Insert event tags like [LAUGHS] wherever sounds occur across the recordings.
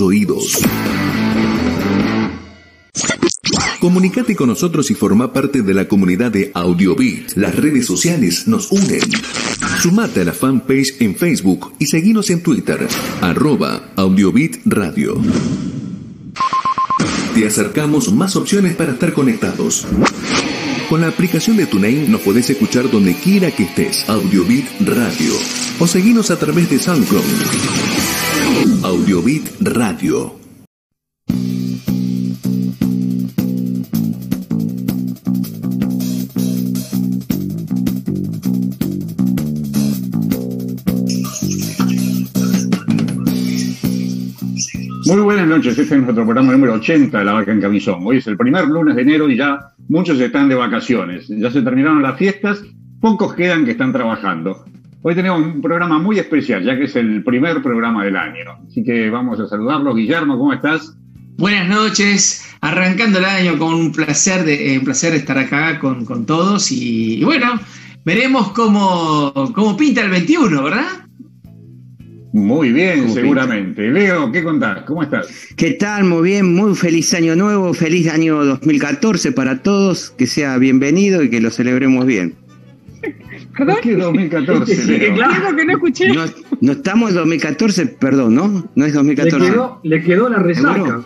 oídos. Comunicate con nosotros y forma parte de la comunidad de Audiobit. Las redes sociales nos unen. Sumate a la fanpage en Facebook y seguinos en Twitter, arroba Audiobit Radio. Te acercamos más opciones para estar conectados. Con la aplicación de TuneIn nos podés escuchar donde quiera que estés. Audiobit Radio. O seguinos a través de SoundCloud. Audiobit Radio. Muy buenas noches, este es nuestro programa número 80 de La Vaca en Camisón. Hoy es el primer lunes de enero y ya muchos están de vacaciones. Ya se terminaron las fiestas, pocos quedan que están trabajando. Hoy tenemos un programa muy especial, ya que es el primer programa del año. Así que vamos a saludarlo. Guillermo, ¿cómo estás? Buenas noches, arrancando el año con un placer de, eh, un placer estar acá con, con todos y, y bueno, veremos cómo, cómo pinta el 21, ¿verdad? Muy bien, ¿Cómo seguramente. Leo, ¿qué contás? ¿Cómo estás? ¿Qué tal? Muy bien, muy feliz año nuevo, feliz año 2014 para todos, que sea bienvenido y que lo celebremos bien. ¿Por qué 2014, Leo? Claro que no escuché. No, no estamos en 2014, perdón, ¿no? No es Le 2014. quedó, le quedó la resaca.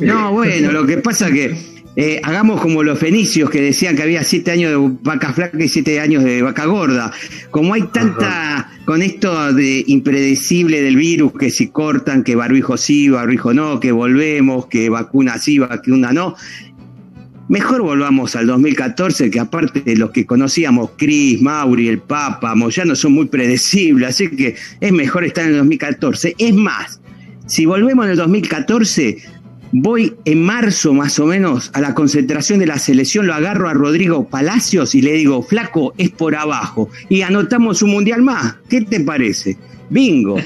No, bueno, lo que pasa que eh, hagamos como los fenicios que decían que había siete años de vaca flaca y siete años de vaca gorda. Como hay tanta, con esto de impredecible del virus, que si cortan, que barbijo sí, barbijo no, que volvemos, que vacuna sí, vacuna no. Mejor volvamos al 2014, que aparte de los que conocíamos, Cris, Mauri, el Papa, Moyano, son muy predecibles, así que es mejor estar en el 2014. Es más, si volvemos en el 2014, voy en marzo más o menos a la concentración de la selección, lo agarro a Rodrigo Palacios y le digo, flaco, es por abajo. Y anotamos un mundial más. ¿Qué te parece? Bingo.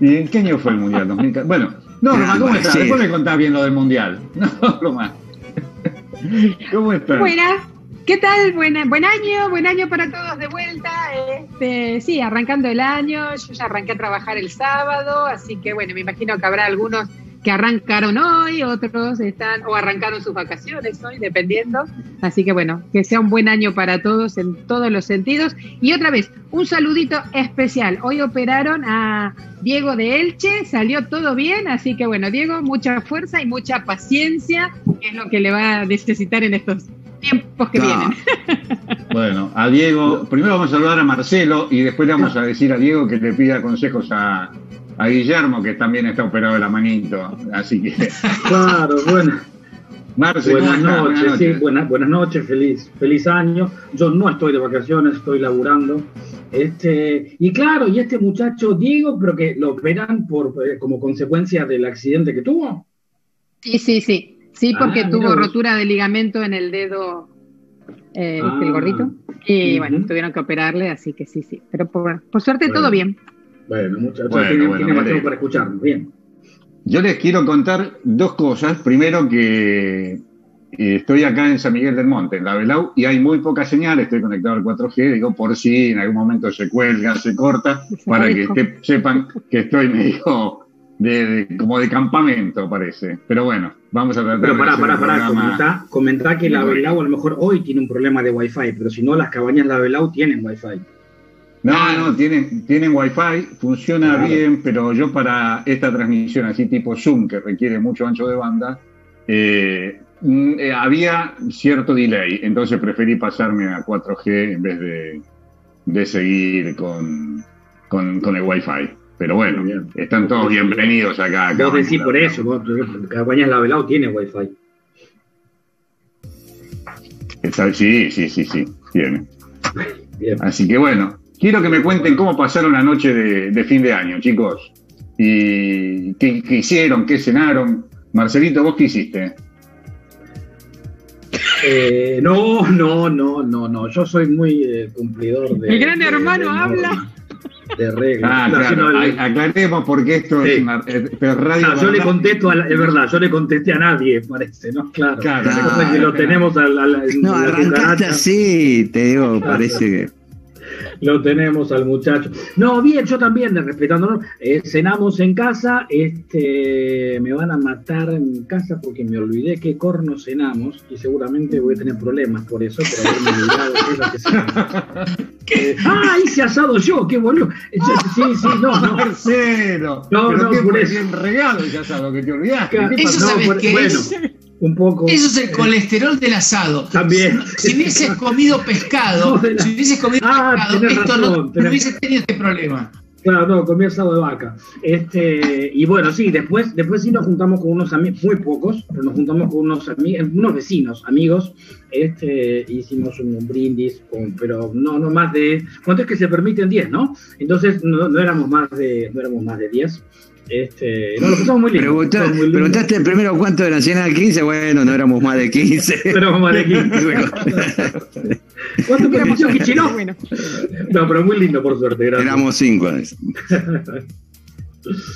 ¿Y [LAUGHS] en qué año fue el Mundial? 2014. Bueno, no, Ah, Román, ¿cómo estás? sí. Después me contás bien lo del Mundial. [LAUGHS] No, Román. [LAUGHS] ¿Cómo estás? Buenas. ¿Qué tal? Buena, buen año, buen año para todos de vuelta. Este, sí, arrancando el año, yo ya arranqué a trabajar el sábado, así que bueno, me imagino que habrá algunos que arrancaron hoy, otros están o arrancaron sus vacaciones hoy, dependiendo. Así que bueno, que sea un buen año para todos en todos los sentidos. Y otra vez, un saludito especial. Hoy operaron a Diego de Elche, salió todo bien, así que bueno, Diego, mucha fuerza y mucha paciencia, que es lo que le va a necesitar en estos tiempos que Ah. vienen. [LAUGHS] Bueno, a Diego, primero vamos a saludar a Marcelo y después le vamos a decir a Diego que le pida consejos a, a Guillermo, que también está operado de la manito. Así que, [LAUGHS] Claro, bueno, Marce, ¿cómo buenas noches, Buenas sí, noches. buenas, buenas noches, feliz, feliz año. Yo no estoy de vacaciones, estoy laburando. Este, y claro, y este muchacho Diego, pero que lo operan por eh, como consecuencia del accidente que tuvo. Sí, sí, sí. Sí, porque Ah, mira tuvo rotura de ligamento en el dedo, eh, Ah. el gordito. Y bueno, tuvieron que operarle, así que sí, sí. Pero por, por suerte Bueno. todo bien. Bueno, muchachos, Bueno, tiene, bueno, tiene para escucharnos. Bien. Yo les quiero contar dos cosas. Primero que eh, estoy acá en San Miguel del Monte, en la Belau, y hay muy poca señal, estoy conectado al 4G, digo por si en algún momento se cuelga, se corta, para que sepan que estoy medio de, de- como de campamento, parece. Pero bueno, vamos a tratar Pero de pará, hacer pará, el pará, comentá, comentá que la. Belau a lo mejor hoy tiene un problema de Wi-Fi, pero si no, las cabañas La Belau tienen Wi-Fi. No, no, tienen, tienen wifi, funciona Claro. bien, pero yo para esta transmisión así tipo Zoom, que requiere mucho ancho de banda, eh, mm, eh, había cierto delay, entonces preferí pasarme a 4G en vez de, de seguir con, con, con el wifi. Pero bueno, están todos bienvenidos acá. acá Vos decís por eso, vos, cabañas La tiene Wi-Fi. Está- sí, sí, sí, sí, tiene. Bien. Así que bueno, quiero que me cuenten cómo pasaron la noche de, de fin de año, chicos. Y qué, qué hicieron, qué cenaron. Marcelito, ¿vos qué hiciste? Eh, no, no, no, no, no. Yo soy muy eh, cumplidor de. El gran de- hermano de habla. De reglas. Ah, No, claro, a- aclaremos porque esto Sí. es una eh, pero radio. Ah, yo le contesto, a la- es verdad, yo le contesté a nadie, parece, ¿no? Claro. Claro, que lo tenemos a la, a la- No, la arrancaste así, te digo, parece que. Lo tenemos al muchacho. No, bien, yo también, respetándonos. Eh, cenamos en casa. Este, me van a matar en casa porque me olvidé qué corno cenamos y seguramente voy a tener problemas por eso, por haberme olvidado qué es lo que cenamos. [LAUGHS] Eh, ah, hice asado yo, qué boludo. Eh, Sí, sí, no, no. Marcelo. No, pero no, qué por eso. regalo ese asado que te olvidaste. ¿Qué Eso sabes por- qué bueno, es. Un poco. Eso es el colesterol del asado. También. Si hubieses comido pescado, No, de la- si hubieses comido Ah, pescado, tenés esto razón, no, hubiese tenido este problema. Claro, no, comí asado de vaca. Este, y bueno, sí, después, después sí nos juntamos con unos amigos, muy pocos, pero nos juntamos con unos amigos, unos vecinos, amigos, este, hicimos un, brindis, con- pero no, no más de, ¿cuánto es que se permiten 10, no? Entonces no, no éramos más de, no éramos más de 10. Este, no, lo pasamos muy lindo. Preguntá- pasamos muy lindo. preguntaste primero cuánto de Nacional 15, bueno, no éramos más de 15. [LAUGHS] Éramos más de 15. [LAUGHS] Bueno, ¿Cuánto Kichilov? [LAUGHS] Bueno, No, pero muy lindo por suerte, gracias. éramos 5.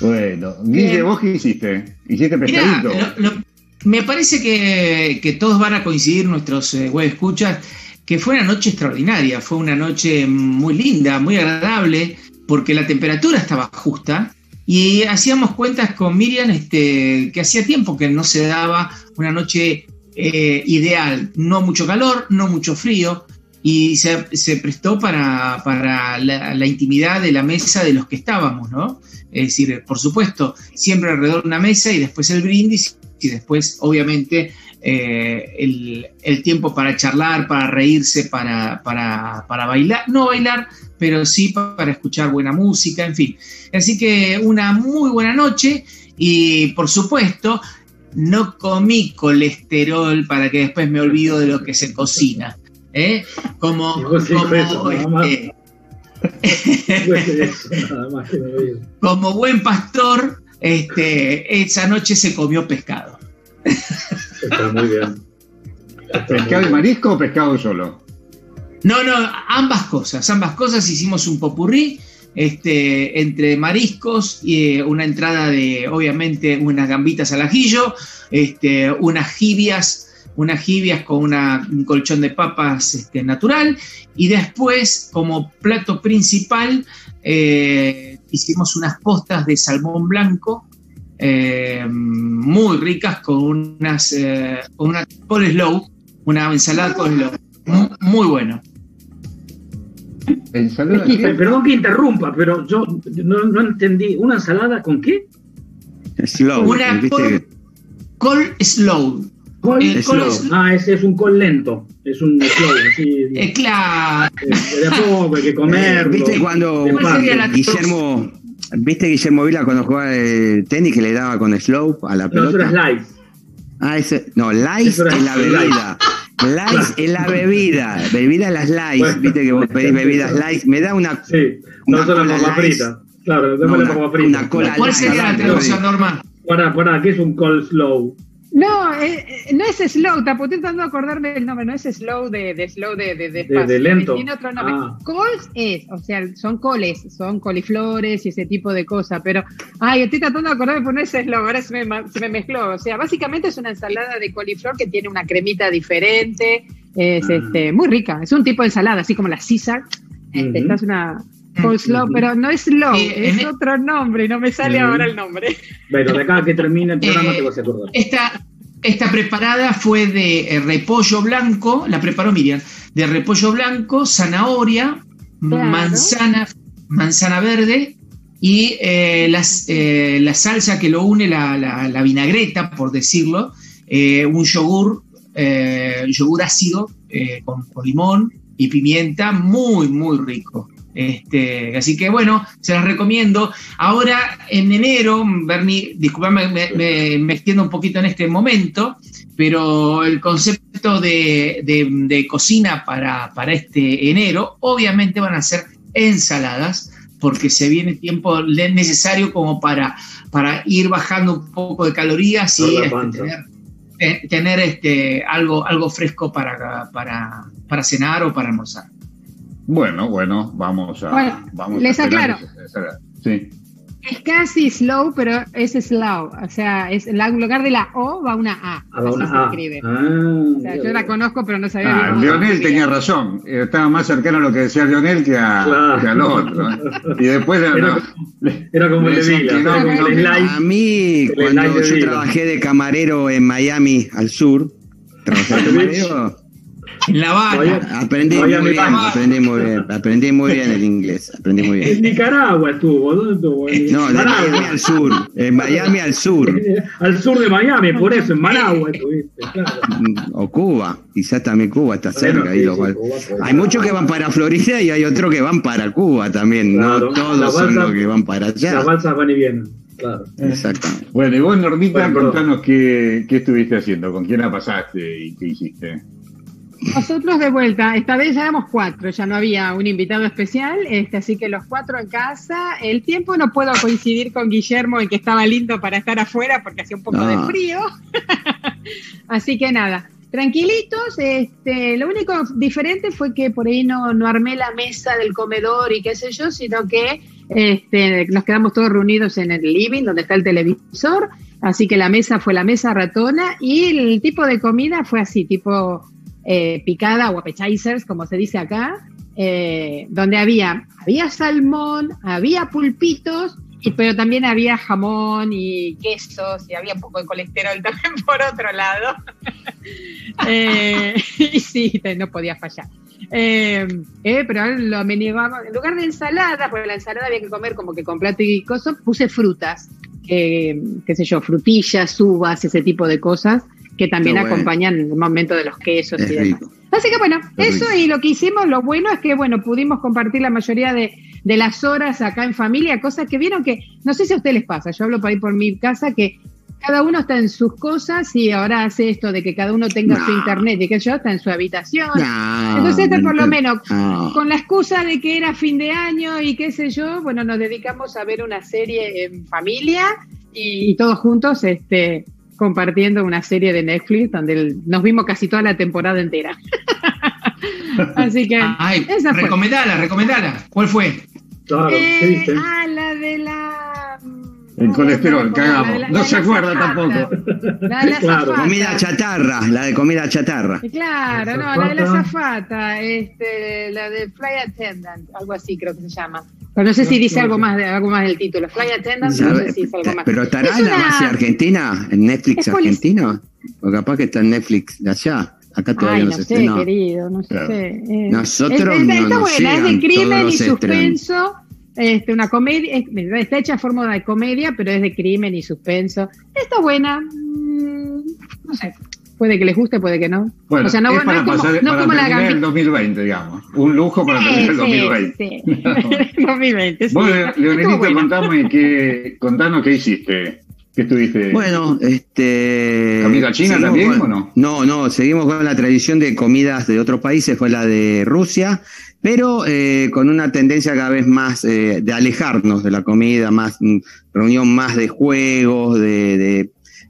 Bueno, Guille. ¿vos qué hiciste? ¿Hiciste Mirá, pescadito? lo- lo- me parece que, que todos van a coincidir, nuestros eh, web escuchas, que fue una noche extraordinaria, fue una noche muy linda, muy agradable, porque la temperatura estaba justa y hacíamos cuentas con Miriam este, que hacía tiempo que no se daba una noche eh, ideal, no mucho calor, no mucho frío, y se, se prestó para, para la, la intimidad de la mesa de los que estábamos, ¿no? Es decir, por supuesto, siempre alrededor de una mesa y después el brindis y después, obviamente, eh, el, el tiempo para charlar, para reírse, para, para, para bailar, no bailar, pero sí para escuchar buena música, en fin. Así que una muy buena noche y, por supuesto, no comí colesterol para que después me olvido de lo que se cocina. ¿eh? Como, eso, este, [LAUGHS] como buen pastor, este, esa noche se comió pescado. [LAUGHS] Está muy bien. Está muy ¿Pescado y marisco o pescado solo? No, no, ambas cosas, ambas cosas hicimos un popurrí este, entre mariscos y eh, una entrada de, obviamente, unas gambitas al ajillo, este, unas jibias, unas jibias con una- un colchón de papas este, natural y después, como plato principal, eh, hicimos unas postas de salmón blanco eh, muy ricas con unas, eh, con una coleslaw, una ensalada coleslaw, Mu- muy bueno. ¿Ensalada Pe- qué? Perdón que interrumpa, pero yo no, no entendí. ¿Una ensalada con qué? Slow. Una col, col slow. Col. El col slow. es- Ah, ese es un col lento. Es un slow, así. [LAUGHS] eh, claro. eh, de a poco, hay que comerlo. ¿Viste cuando de ¿Cuál sería la paso. Guillermo, viste Guillermo Vila cuando jugaba el tenis que le daba con slope a la No, eso pelota? Ah, ese, no, Lice es la bebida. Lice es la bebida. Bebida las Lice. Bueno. Viste que vos pedís bebidas Lice. Me da una. Sí, Una no son cola las papas fritas. Claro, No, una- una cola ¿Cuál light, sería la traducción. Norma? Pará, pará, ¿qué es un col slow? No, eh, eh, no es slow, tampoco estoy tratando de acordarme del nombre, no es slow de, de slow de, de, de, lento. Tiene otro nombre. Ah. Coles es, o sea, son coles, son coliflores y ese tipo de cosas, pero, ay, estoy tratando de acordarme, pero no es slow, ahora se me, se me mezcló. O sea, básicamente es una ensalada de coliflor que tiene una cremita diferente, es Ah. este, muy rica, es un tipo de ensalada, así como la Caesar. Esta es una coleslaw, pero no es slow, en es e- otro nombre y no me sale ahora el nombre. Bueno, de acá que termine el programa Eh, te vas a acordar. Esta, esta preparada fue de eh, repollo blanco, la preparó Miriam, de repollo blanco, zanahoria, Claro. manzana, manzana verde y eh, las, eh, la salsa que lo une, la, la- la vinagreta, por decirlo, eh, un yogur, eh, yogur ácido eh, con, con limón y pimienta, muy, muy rico. Este, así que bueno, se las recomiendo. Ahora en enero, Bernie, disculpame, me, me- me extiendo un poquito en este momento, pero el concepto de, de- de cocina para, para este enero, obviamente van a ser ensaladas, porque se viene tiempo necesario como para, para ir bajando un poco de calorías y este, tener, te- tener, este, algo, algo fresco para, para, para cenar o para almorzar. Bueno, bueno, vamos a. Bueno, vamos les a aclaro. Sí. Es casi slow, pero es slow. O sea, es en lugar de la O va una A. Ah, va Así una se A. escribe. Ah, O sea, yo la conozco, pero no sabía Ah, bien escribía. tenía razón, estaba más cercano a lo que decía Leonel que, a, Claro. que al otro. Y después Era, no, era como el de Decían Vila, que no. A mí, cuando yo trabajé de camarero en Miami, al sur, trabajé de [LAUGHS] camarero, En La Habana. Aprendí Miami muy bien, aprendí muy bien, aprendí muy bien el inglés, aprendí muy En bien. Nicaragua estuvo, ¿dónde estuvo? En No, de Managua. Miami al sur, en Miami al sur, [LAUGHS] Al sur de Miami, por eso, en Managua estuviste, claro. mm, o Cuba, quizás también Cuba está Bueno, cerca. ahí sí, lo sí, cual- Cuba, pues. Hay muchos que van para Florida y hay otros que van para Cuba también, Claro, no todos son los que van para allá. Las balsas van y vienen, claro. Exactamente. Bueno, y vos, Normita, Bueno, contanos qué, qué estuviste haciendo, con quién la pasaste y qué hiciste. Nosotros de vuelta, esta vez ya éramos cuatro, ya no había un invitado especial, este, así que los cuatro en casa. El tiempo no puedo coincidir con Guillermo en que estaba lindo para estar afuera porque hacía un poco de frío. [LAUGHS] así que nada, tranquilitos. Este, lo único diferente fue que por ahí no, no armé la mesa del comedor y qué sé yo, sino que este, nos quedamos todos reunidos en el living donde está el televisor. Así que la mesa fue la mesa ratona y el tipo de comida fue así, tipo eh, picada o appetizers, como se dice acá, eh, donde había, había salmón, había pulpitos, y, pero también había jamón y quesos, y había un poco de colesterol [LAUGHS] también por otro lado. [LAUGHS] Eh, [LAUGHS] y sí, no podía fallar. Eh, eh, pero lo amenigamos, en lugar de ensalada, porque la ensalada había que comer como que con plato y cosas, puse frutas, eh, qué sé yo, frutillas, uvas, ese tipo de cosas que también bueno. acompañan el momento de los quesos Es y demás. rico. Así que bueno, Es eso rico. y lo que hicimos, lo bueno es que bueno, pudimos compartir la mayoría de, de las horas acá en familia, cosas que vieron que, no sé si a ustedes les pasa, yo hablo por ahí por mi casa, que cada uno está en sus cosas y ahora hace esto de que cada uno tenga No. su internet y que yo está en su habitación. No, Entonces, este, por lo no. menos, No. con la excusa de que era fin de año y qué sé yo, bueno, nos dedicamos a ver una serie en familia y, y todos juntos, este compartiendo una serie de Netflix donde nos vimos casi toda la temporada entera. [LAUGHS] Así que Ay, esa fue. recomendala, recomendala. ¿Cuál fue? Claro, ¿qué Eh, viste? ah, la de la. El no, colesterol, no cagamos. la la- No se acuerda azafata. tampoco. La de la Claro. Comida chatarra, la de comida chatarra. Claro, no, la de la zafata, este, la de Fly Attendant, algo así creo que se llama. Pero no sé si dice algo más, de, algo más del título. Fly Attendant, no sé si dice algo más. Pero estará Es en la base argentina, en Netflix argentino. O capaz que está en Netflix de allá. Acá todavía Ay, no no se sé, estrenó. querido, no Claro. sé. eh. Nosotros Es- es- no está nos buena, es de crimen todos y suspenso. Este, una comedia, es- está hecha a forma de comedia, pero es de crimen y suspenso. Está buena, mm, no sé, puede que les guste, puede que no. Bueno, o sea, no, es no para, es como, pasar, no para como la el Gambit. 2020, digamos. Un lujo para terminar el 2020. Sí, sí. [LAUGHS] 2020, sí. Vos, buena. contame qué, contanos qué hiciste. ¿Qué estuviste? Bueno, este. ¿Comida china también con- o no? No, no, seguimos con la tradición de comidas de otros países, fue la de Rusia, pero eh, con una tendencia cada vez más eh, de alejarnos de la comida, más mm, reunión más de juegos, de,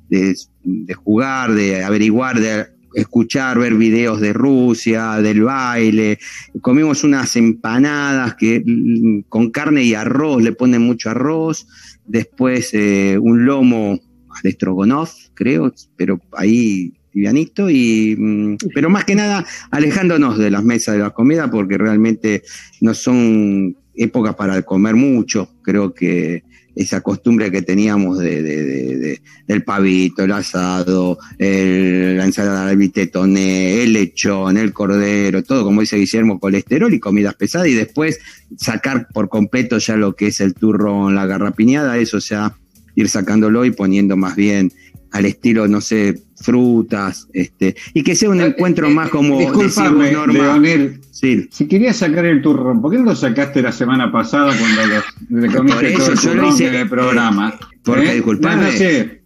de, jugar, de averiguar, de escuchar, ver videos de Rusia, del baile. Comimos unas empanadas que mm, con carne y arroz, le ponen mucho arroz. Después eh, un lomo al estrogonoff, creo, pero ahí livianito y mm, pero más que nada alejándonos de las mesas de la comida porque realmente no son épocas para comer mucho. Creo que esa costumbre que teníamos de, de- de- de- del pavito, el asado, el- la ensalada de vitetoné, el lechón, el cordero, todo como dice Guillermo, colesterol y comidas pesadas y después sacar por completo ya lo que es el turrón, la garrapiñada, eso ya ir sacándolo y poniendo más bien al estilo, no sé, frutas, este, y que sea un encuentro más como Disculpame, decimos, Norma. Leonel. Sí. Si querías sacar el turrón, ¿por qué no lo sacaste la semana pasada cuando le comiste todo el turrón hice, en el programa? porque, ¿Eh? disculpame. No, no sé.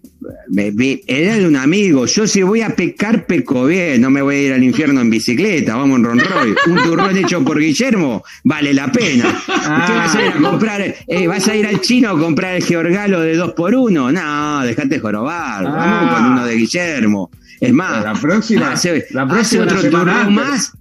Me- me- era de un amigo. Yo si voy a pecar, peco bien. No me voy a ir al infierno en bicicleta. Vamos en Ron Roy. Un turrón hecho por Guillermo vale la pena. ¿Qué vas a ir a comprar? Eh, ¿Vas a ir al chino a comprar el georgalo de dos por uno? No, dejate jorobar. Vamos Ah. con uno de Guillermo. Es más, La próxima- hace, la próxima hace otro antes. más.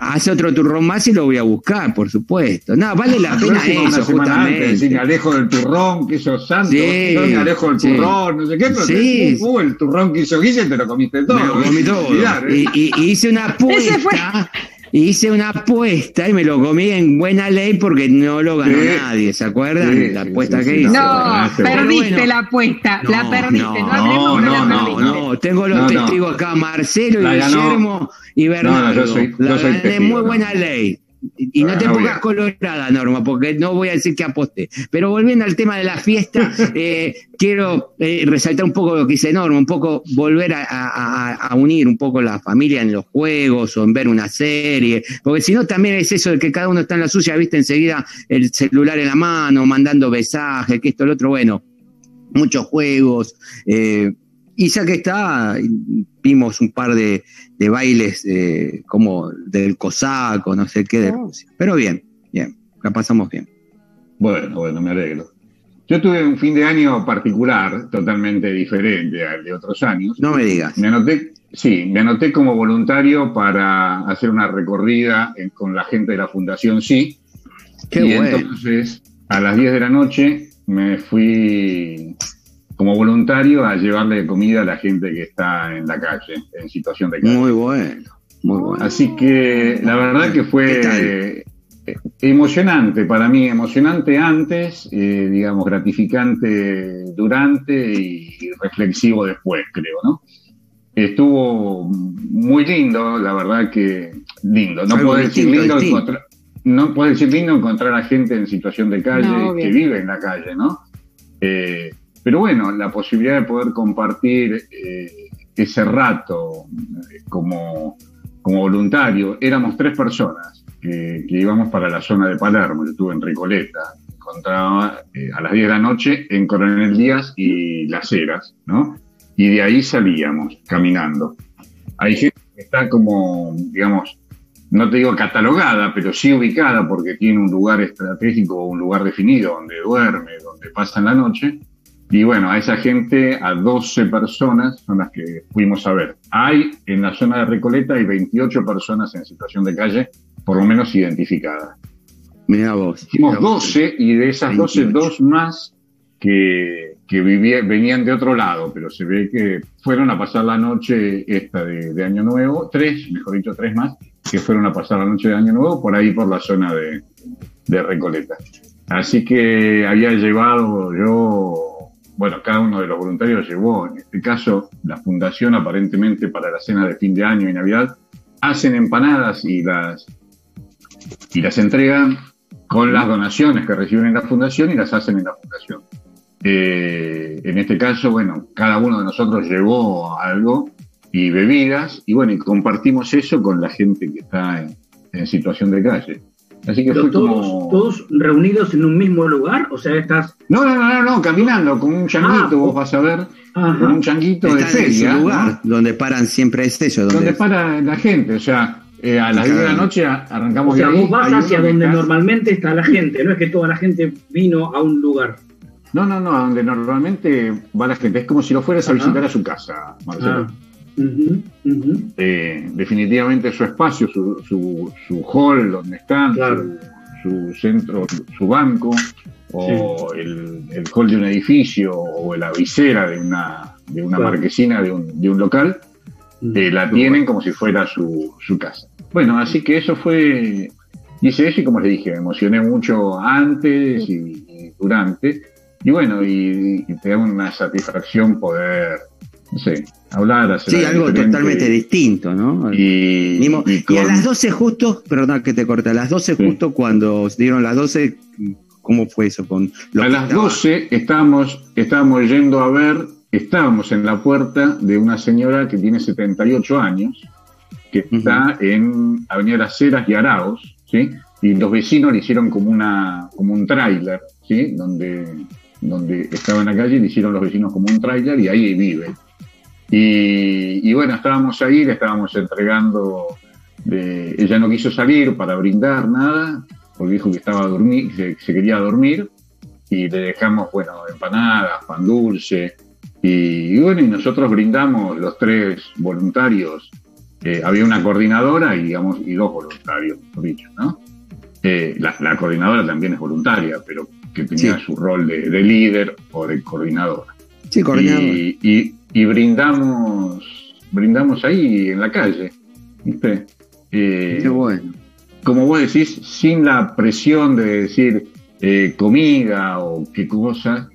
Hace otro turrón más y lo voy a buscar, por supuesto. No, vale la pena eso, justamente. me alejo del turrón que hizo Santos, sí, me alejo del turrón, no sé qué, pero sí. uh, el turrón que hizo Guille te lo comiste todo. Me lo comí [LAUGHS] todo. ¿eh? y, y, hice una apuesta hice una apuesta y me lo comí en buena ley porque no lo ganó nadie, ¿se acuerdan? la apuesta que hice. No, perdiste la apuesta, la perdiste, no, no, no, no, tengo los testigos acá, Marcelo y Guillermo y Bernardo. la gané muy buena ley. Y no te pongas colorada, Norma, porque no voy a decir que aposté. Pero volviendo al tema de la fiesta, [LAUGHS] eh, quiero eh, resaltar un poco lo que dice Norma, un poco volver a, unir un poco la familia en los juegos o en ver una serie, porque si no también es eso de que cada uno está en la suya, viste enseguida el celular en la mano, mandando besajes, que esto, lo otro, bueno, muchos juegos. Eh, y ya que está, vimos un par de, bailes eh, como del cosaco, no sé qué de oh. Pero bien, bien, la pasamos bien. Bueno, bueno, me alegro. Yo tuve un fin de año particular, totalmente diferente al de otros años. No me digas. Me anoté, sí, me anoté como voluntario para hacer una recorrida con la gente de la Fundación Sí. Qué y entonces, a las 10 de la noche, me fui como voluntario a llevarle comida a la gente que está en la calle, en situación de calle. Muy bueno, muy bueno. Así que la verdad que fue eh, emocionante para mí, emocionante antes, eh, digamos, gratificante durante y reflexivo después, creo, ¿no? Estuvo muy lindo, la verdad que lindo. No puedo decir lindo encontrar, no puedo decir lindo encontrar a gente en situación de calle que vive en la calle, ¿no? Eh, pero bueno, la posibilidad de poder compartir eh, ese rato eh, como, como, voluntario, éramos tres personas que, íbamos para la zona de Palermo, yo estuve en Recoleta, encontraba eh, a las 10 de la noche en Coronel Díaz y Las Heras, ¿no? Y de ahí salíamos caminando. Hay gente que está como, digamos, no te digo catalogada, pero sí ubicada porque tiene un lugar estratégico un lugar definido donde duerme, donde pasa en la noche, y bueno, a esa gente, a 12 personas son las que fuimos a ver. Hay en la zona de Recoleta, hay 28 personas en situación de calle, por lo menos identificadas. Mira vos. Hicimos 12 y de esas 12, dos más que, que venían de otro lado, pero se ve que fueron a pasar la noche esta de, Año Nuevo, tres, mejor dicho, tres más, que fueron a pasar la noche de Año Nuevo por ahí por la zona de, de Recoleta. Así que había llevado yo bueno, cada uno de los voluntarios llevó, en este caso, la fundación aparentemente para la cena de fin de año y Navidad, hacen empanadas y las, y las entregan con las donaciones que reciben en la fundación y las hacen en la fundación. Eh, en este caso, bueno, cada uno de nosotros llevó algo y bebidas y bueno, y compartimos eso con la gente que está en situación de calle. Así que todos, como... todos reunidos en un mismo lugar, o sea, estás... No, no, no, no, caminando con un changuito, ah, vos vas a ver, con un changuito de feria. lugar, donde paran siempre es eso. Donde, para la gente, o sea, eh, a las 10 de la noche arrancamos o sea, vos vas hacia donde normalmente está la gente, no es que toda la gente vino a un lugar. No, no, no, a donde normalmente va la gente, es como si lo fueras a visitar a su casa, Marcelo. Ah. Eh, definitivamente su espacio, su, su, hall donde están, su, centro, su banco, o el, hall de un edificio, o la visera de una, de una marquesina de un, de un local, eh, la tienen como si fuera su, su casa. Bueno, así que eso fue, hice eso y como les dije, me emocioné mucho antes y, durante. Y bueno, y, y, te da una satisfacción poder Sí, hablar, hacer Sí, algo totalmente distinto, ¿no? Y, a las 12 justo, perdón que te corte, a las 12 justo cuando dieron las 12, ¿cómo fue eso? Con a las 12 estábamos, estábamos yendo a ver, estábamos en la puerta de una señora que tiene 78 años, que está en Avenida Las Heras y Araos, ¿sí? Y los vecinos le hicieron como, una, como un tráiler, ¿sí? Donde, donde estaba en la calle, le hicieron los vecinos como un tráiler y ahí vive. Y, bueno, estábamos ahí, le estábamos entregando, ella no quiso salir para brindar nada, porque dijo que estaba a dormir, se quería dormir, y le dejamos, bueno, empanadas, pan dulce, y, bueno, y nosotros brindamos los tres voluntarios eh, había una coordinadora y, digamos, y dos voluntarios, por dicho, ¿no? Eh, la, coordinadora también es voluntaria, pero que tenía su rol de, líder o de coordinadora. Sí, coordinadora. Y, brindamos, brindamos ahí en la calle, ¿viste? Eh, Qué bueno. Como vos decís, sin la presión de decir comida o qué cosa.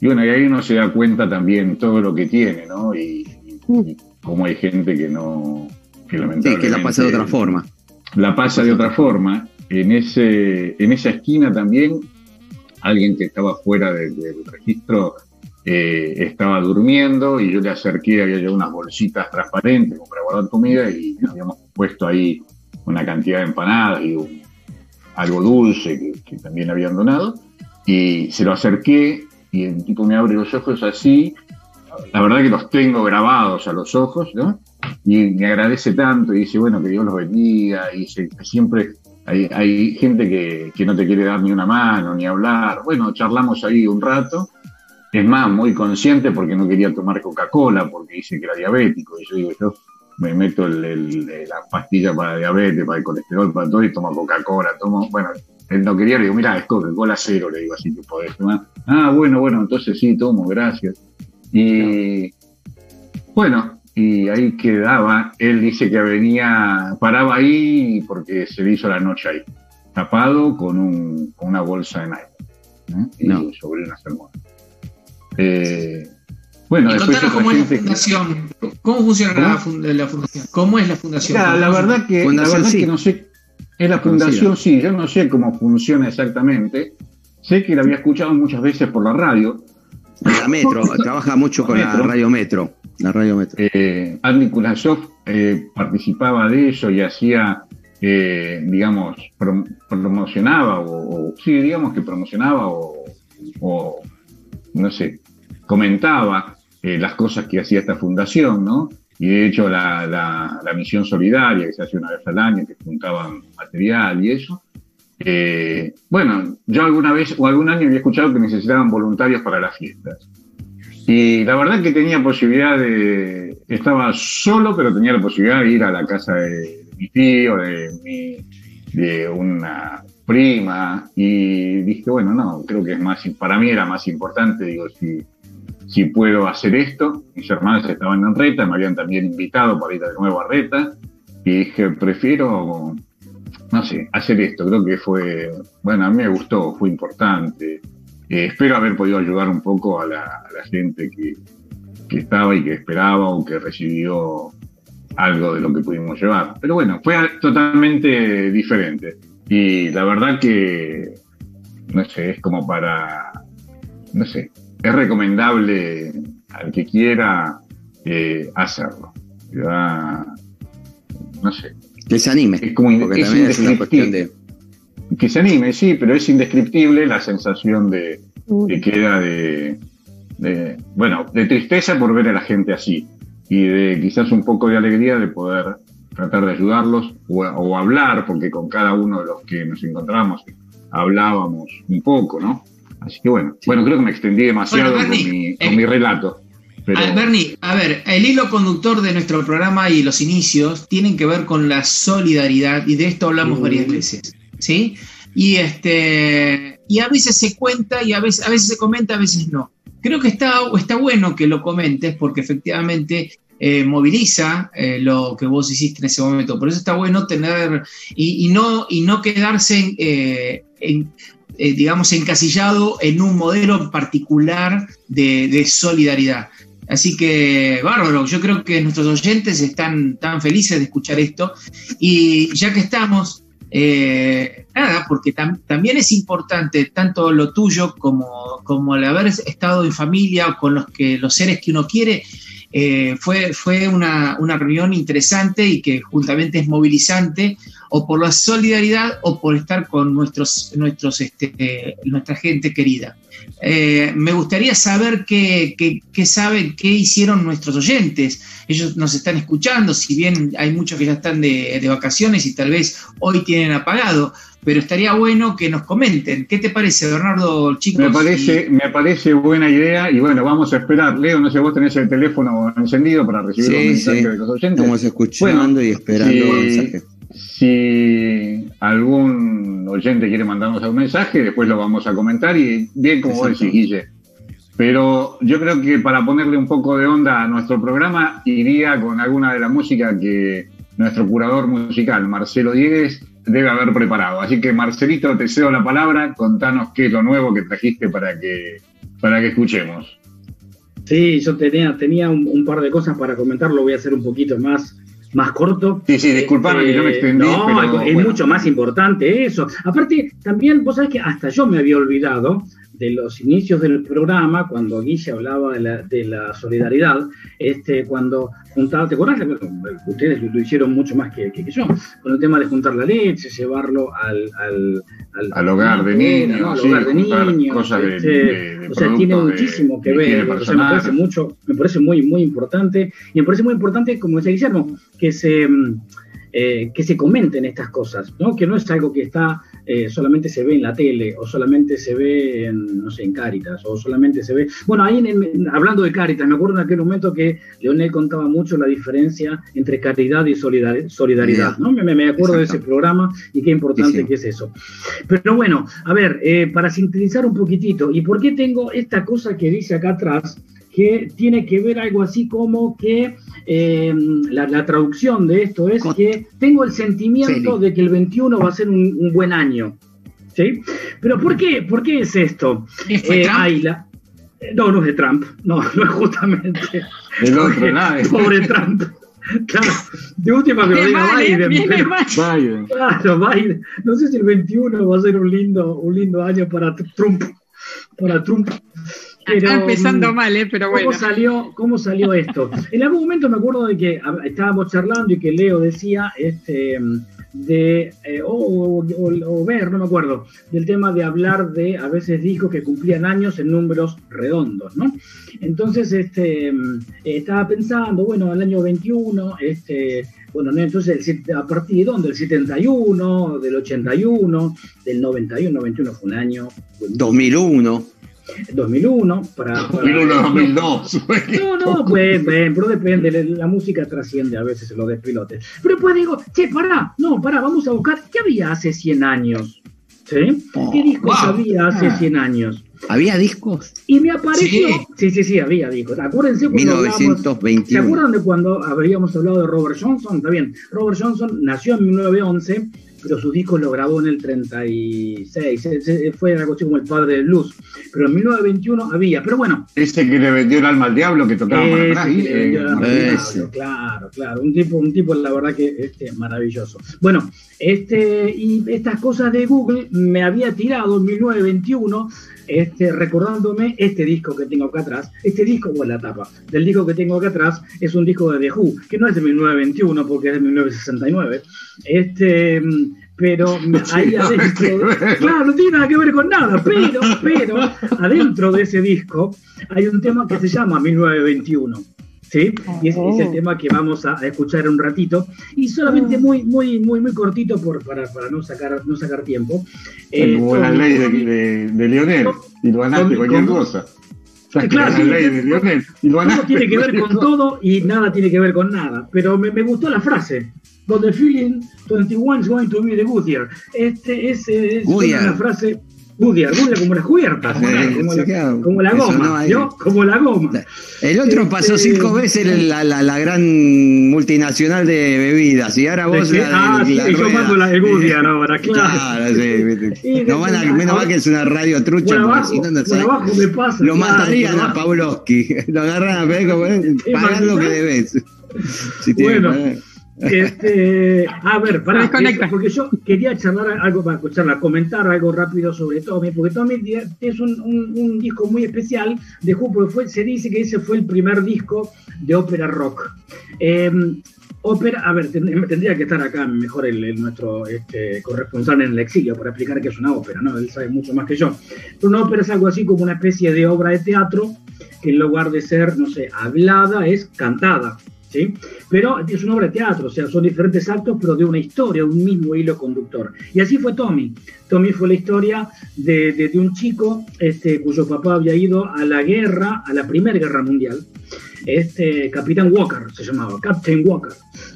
Y bueno, y ahí uno se da cuenta también todo lo que tiene, ¿no? Y, mm. cómo hay gente que no, que que la pasa de otra forma. La pasa de otra forma. En, ese, en esa esquina también, alguien que estaba fuera del registro eh, estaba durmiendo y yo le acerqué, había llevado unas bolsitas transparentes para guardar comida y habíamos puesto ahí una cantidad de empanadas y algo dulce que, que, también habían donado. Y se lo acerqué y el tipo me abre los ojos así. La verdad que los tengo grabados a los ojos, ¿no? y me agradece tanto y dice, bueno, que Dios los bendiga, y siempre hay, hay gente que, que, no te quiere dar ni una mano, ni hablar. Bueno, charlamos ahí un rato. Es más, muy consciente porque no quería tomar Coca-Cola, porque dice que era diabético. Y yo digo, yo me meto el, la pastilla para diabetes, para el colesterol, para todo, y tomo Coca-Cola, tomo, bueno, él no quería, le digo, mira, es Coca-Cola cero, le digo, así que podés tomar. Ah, bueno, bueno, entonces sí, tomo, gracias. Y bueno, y ahí quedaba. Él dice que venía, paraba ahí porque se le hizo la noche ahí, tapado con, un, con una bolsa de nylon y sobre una sermón. Eh, bueno, después cómo es la fundación. ¿Cómo funciona La, fundación? ¿Cómo es la fundación? la verdad que, la verdad que no sé. Es la fundación, sí, yo no sé cómo funciona exactamente. Sé que la había escuchado muchas veces por la radio. La Metro, [LAUGHS] trabaja mucho con la radio Metro. La radio Metro. Eh, Andy Kulashov eh, participaba de eso y hacía, eh, digamos, promocionaba, o, sí, digamos que promocionaba o, no sé, comentaba las cosas que hacía esta fundación, ¿no? Y de hecho la, la, misión solidaria que se hace una vez al año, que juntaban material y eso. bueno, yo alguna vez o algún año había escuchado que necesitaban voluntarios para las fiestas. Y la verdad que tenía posibilidad de, estaba solo, pero tenía la posibilidad de ir a la casa de, mi tío, de, mi, de una prima, y dije, bueno, no, creo que es más, para mí era más importante, digo, si, si puedo hacer esto, mis hermanos estaban en Reta, me habían también invitado para ir de nuevo a Reta, y dije, prefiero, no sé, hacer esto, creo que fue, bueno, a mí me gustó, fue importante, eh, espero haber podido ayudar un poco a la, gente que, estaba y que esperaba o que recibió algo de lo que pudimos llevar. Pero bueno, fue totalmente diferente. Y la verdad que, no sé, es como para, no sé, es recomendable al que quiera eh, hacerlo. no sé. Que se anime. Es como porque también es una cuestión de que se anime, sí, pero es indescriptible la sensación de, que queda de, bueno, de tristeza por ver a la gente así y de quizás un poco de alegría de poder tratar de ayudarlos o, hablar, porque con cada uno de los que nos encontramos hablábamos un poco, ¿no? Así que bueno, bueno, creo que me extendí demasiado con, mi, eh, relato. Bernie, a ver, el hilo conductor de nuestro programa y los inicios tienen que ver con la solidaridad y de esto hablamos varias veces. ¿sí? Y, este, y a veces se cuenta y a veces, a veces se comenta, a veces no. Creo que está, está bueno que lo comentes porque efectivamente eh, moviliza eh, lo que vos hiciste en ese momento. Por eso está bueno tener y, no, y no quedarse eh, en, digamos, encasillado en un modelo particular de, solidaridad. Así que, bárbaro, yo creo que nuestros oyentes están tan felices de escuchar esto. Y ya que estamos, eh, nada, porque también es importante tanto lo tuyo como, el haber estado en familia o con los, seres que uno quiere. Eh, fue una, reunión interesante y que juntamente es movilizante o por la solidaridad o por estar con nuestros, nuestros, este, nuestra gente querida. eh, me gustaría saber qué, qué, saben, qué hicieron nuestros oyentes. Ellos nos están escuchando, si bien hay muchos que ya están de, vacaciones y tal vez hoy tienen apagado, pero estaría bueno que nos comenten. ¿Qué te parece, Bernardo, chicos? Me parece, me parece buena idea y bueno, vamos a esperar. Leo, no sé, vos tenés el teléfono encendido para recibir los mensajes de los oyentes. Estamos escuchando y esperando mensajes si algún oyente quiere mandarnos algún mensaje, después lo vamos a comentar y bien como vos decís, Guille. Pero yo creo que para ponerle un poco de onda a nuestro programa, iría con alguna de la música que nuestro curador musical, Marcelo Diegues, debe haber preparado. Así que Marcelito, te cedo la palabra, contanos qué es lo nuevo que trajiste para que, para que escuchemos. Sí, yo tenía, tenía un par de cosas para comentar, lo voy a hacer un poquito más más corto. Sí, sí, disculpame que yo me extendí. No, es mucho más importante eso. Aparte, también, vos sabés que hasta yo me había olvidado de los inicios del programa, cuando Guille hablaba de la, de la solidaridad, este, cuando juntaba, ¿te acuerdas? Ustedes lo, hicieron mucho más que, que, yo, con el tema de juntar la leche, llevarlo al, al, al, hogar de niños, ¿no? al hogar de niños. Este, o sea, tiene muchísimo que ver. O sea, me parece mucho, me parece muy, muy importante. Y me parece muy importante, como decía Guillermo, que se, mm, eh, que se comenten estas cosas, ¿no? Que no es algo que está eh, solamente se ve en la tele o solamente se ve en, no sé, en Cáritas o solamente se ve... Bueno, ahí hablando de Cáritas, me acuerdo en aquel momento que Leonel contaba mucho la diferencia entre caridad y solidaridad, ¿no? Me, acuerdo de ese programa y qué importante que es eso. Pero bueno, a ver, eh, para sintetizar un poquitito, ¿y por qué tengo esta cosa que dice acá atrás? Que tiene que ver algo así como que eh, la, traducción de esto es que tengo el sentimiento de que el 21 va a ser un, buen año. ¿Sí? Pero ¿por qué, ¿por qué es esto? ¿Es eh, no, no es de Trump, no, [LAUGHS] no es justamente. El otro, nada. [LAUGHS] Pobre Trump. Claro, de última que lo diga Biden. Biden. Claro, Biden. No sé si el 21 va a ser un lindo, un lindo año para Trump. Para Trump. Está empezando mm, mal, ¿eh? pero bueno. ¿Cómo salió, ¿Cómo salió esto? [LAUGHS] en algún momento me acuerdo de que estábamos charlando y que Leo decía, este, de, eh, o, ver, no me acuerdo, del tema de hablar de, a veces dijo que cumplían años en números redondos, ¿no? Entonces, este, estaba pensando, bueno, el año 21, este, bueno, entonces, ¿a partir de dónde? ¿El 71, del 81, del 91, 91 fue un año. 2001. 2001, para... 2001, 2002. [LAUGHS] No, no, pues, pero depende, la música trasciende a veces los despilotes. Pero pues digo, che, pará, no, pará, vamos a buscar, ¿qué había hace 100 años? ¿Sí? Oh, ¿Qué discos había hace 100 ah. años? ¿Había discos? Y me apareció. Sí, sí, sí, había discos. Acuérdense cuando 1921. ¿Se acuerdan de cuando habríamos hablado de Robert Johnson? Está bien. Robert Johnson nació en 1911 pero sus discos lo grabó en el 36. Fue algo así como el padre del blues. Pero en 1921 había. Pero bueno. Ese que le vendió el alma al diablo que tocaba para atrás. Eh, claro, claro. Un tipo, un tipo, la verdad que este, maravilloso. Bueno, este, y estas cosas de Google me había tirado en 1921 este, recordándome este disco que tengo acá atrás. Este disco, o la tapa del disco que tengo acá atrás, es un disco de The Who, que no es de 1921 porque es de 1969. Este, pero [LAUGHS] ahí adentro, claro, no tiene nada que ver con nada, pero, pero adentro de ese disco hay un tema que se llama 1921. ¿Sí? Y ese es el tema que vamos a, escuchar un ratito. Y solamente ah. muy, muy, muy, muy cortito por, para, para no sacar, no sacar tiempo. Eh, la ley de, de, Leonel, y lo ganaste cualquier cosa. Claro, la ley de todo tiene que ver con todo y nada tiene que ver con nada. Pero me, me gustó la frase. The feeling 21 is going to be the good year. Este es, es una frase Goodyear, Goodyear como las cubiertas, como, la, como, la, goma, ¿no? Como la goma. El otro pasó este, cinco veces la, la, la, gran multinacional de bebidas y ahora vos la, Ah, sí, yo mando la de Goodyear ahora, claro. Claro, sí, no van a, menos mal que es una radio trucha, por abajo, si no, no por abajo me pasa. Lo claro, matarían a Pavlovsky, [LAUGHS] lo agarran a ver como pagar lo que debes. Si bueno. Este, a ver, para porque yo quería charlar algo para escucharla, comentar algo rápido sobre Tommy, porque Tommy es un, un, disco muy especial de Who, porque fue, se dice que ese fue el primer disco de ópera rock. Em, ópera, a ver, tendría que estar acá mejor el, nuestro este, corresponsal en el exilio para explicar qué es una ópera, ¿no? Él sabe mucho más que yo. Pero una ópera es algo así como una especie de obra de teatro que en lugar de ser, no sé, hablada, es cantada. ¿Sí? Pero es una obra de teatro, o sea, son diferentes actos, pero de una historia, un mismo hilo conductor. Y así fue Tommy. Tommy fue la historia de, de un chico este, cuyo papá había ido a la guerra, a la Primera Guerra Mundial, este Capitán Walker se llamaba, Captain Walker.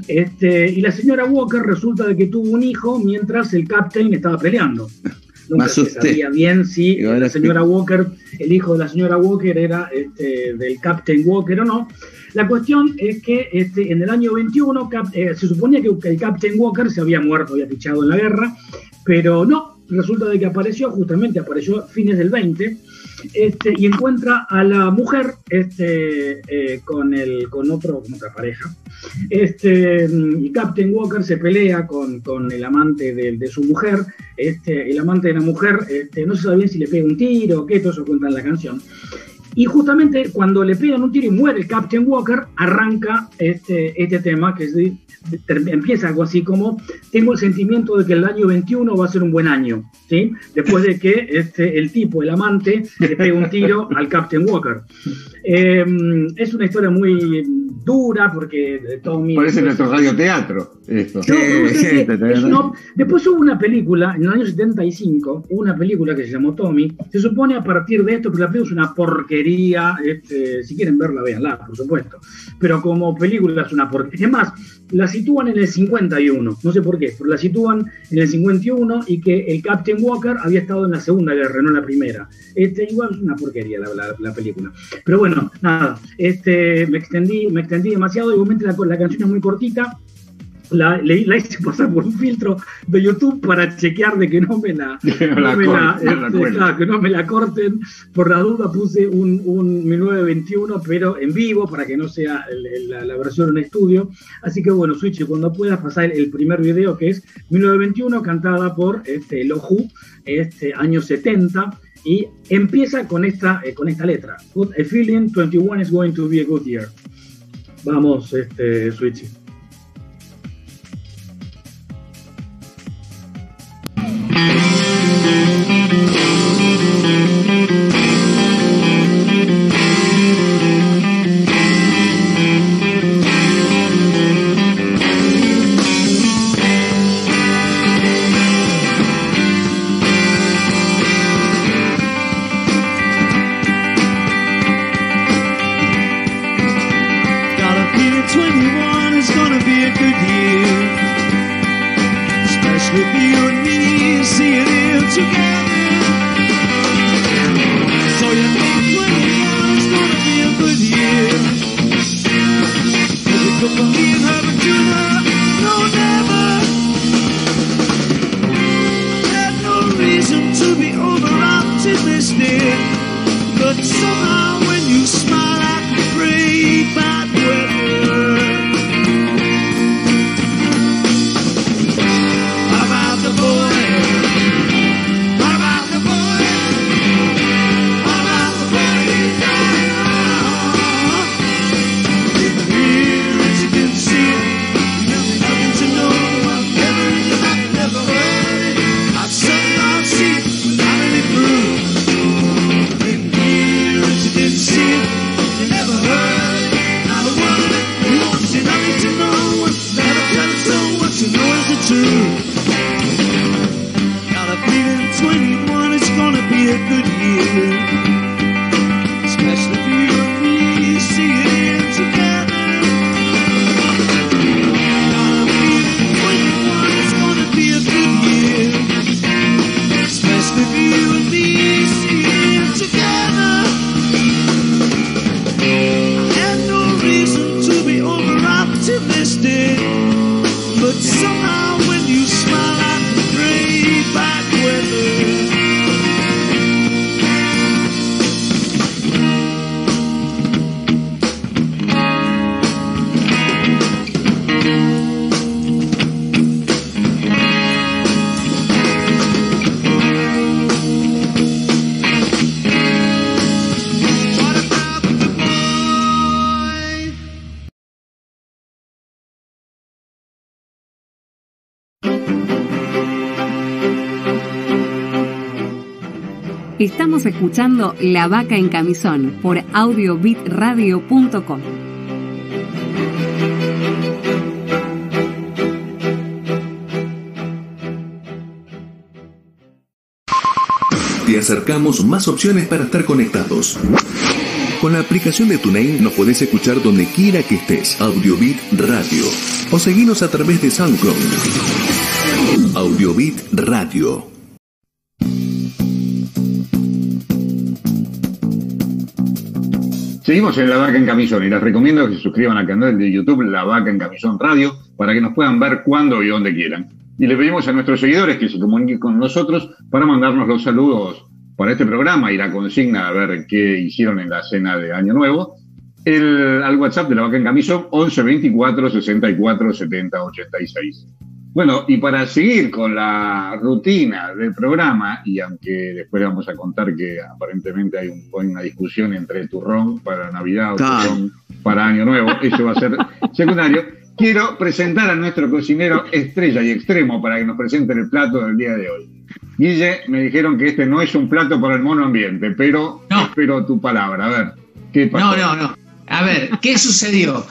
Este, y la señora Walker resulta de que tuvo un hijo mientras el Captain estaba peleando. [LAUGHS] Nunca se sabía bien si la señora Walker, el hijo de la señora Walker era este, del Captain Walker o no. La cuestión es que este, en el año 21 eh, se suponía que el Captain Walker se había muerto, había fichado en la guerra, pero no, resulta de que apareció, justamente apareció a fines del 20, este, y encuentra a la mujer este, eh, con, el, con, otro, con otra pareja. Este, y Captain Walker se pelea con, con el amante de, su mujer. Este, el amante de la mujer este, no se sabe bien si le pega un tiro o qué, todo eso cuenta en la canción. Y justamente cuando le pegan un tiro y muere el Captain Walker, arranca este, este tema que es empieza algo así como, tengo el sentimiento de que el año 21 va a ser un buen año, ¿sí? Después de que este, el tipo, el amante, le pega un tiro al Captain Walker. Em, es una historia muy dura porque Tommy... Parece nuestro radioteatro esto. después hubo una película, en el año 75, una película que se llamó Tommy, se supone a partir de esto, pero la película es una porquería, este, si quieren verla, véanla, por supuesto. Pero como película es una porquería. Es más, la sitúan en el 51, no sé por qué, pero la sitúan en el 51 y que el Captain Walker había estado en la Segunda Guerra, no en la Primera. Este, igual es una porquería la, película. Pero bueno, nada, este, me, extendí, me extendí demasiado, igualmente la, la canción es muy cortita, la, la, hice pasar por un filtro de YouTube para chequear de que no me la, [LAUGHS] que no me la corten. Por la duda puse un, un 1921, pero en vivo para que no sea la, versión en estudio. Así que bueno, Switch, cuando puedas pasar el, primer video que es 1921, cantada por este, Lohu, este, año 70. Y empieza con esta, eh, con esta letra. a feeling 21 is going to be a good year. Vamos, este, Switch. Two. Escuchando La Vaca en Camisón por audiobitradio.com. Te acercamos más opciones para estar conectados. Con la aplicación de TuneIn nos podés escuchar donde quiera que estés. Audiobit Radio. O seguinos a través de SoundCloud. Audiobit Radio. Seguimos en La Vaca en Camisón y les recomiendo que se suscriban al canal de YouTube La Vaca en Camisón Radio para que nos puedan ver cuando y donde quieran. Y le pedimos a nuestros seguidores que se comuniquen con nosotros para mandarnos los saludos para este programa y la consigna a ver qué hicieron en la cena de Año Nuevo. El, al WhatsApp de la Vaca en Camisón 11 24 64 70 86. Bueno, y para seguir con la rutina del programa, y aunque después vamos a contar que aparentemente hay, un, una discusión entre turrón para Navidad o turrón para Año Nuevo, eso va a ser [LAUGHS] secundario, quiero presentar a nuestro cocinero estrella y extremo para que nos presente el plato del día de hoy. Guille, me dijeron que este no es un plato para el mono ambiente, pero espero tu palabra. A ver, ¿qué pasó? No, no, no. A ver, ¿qué sucedió?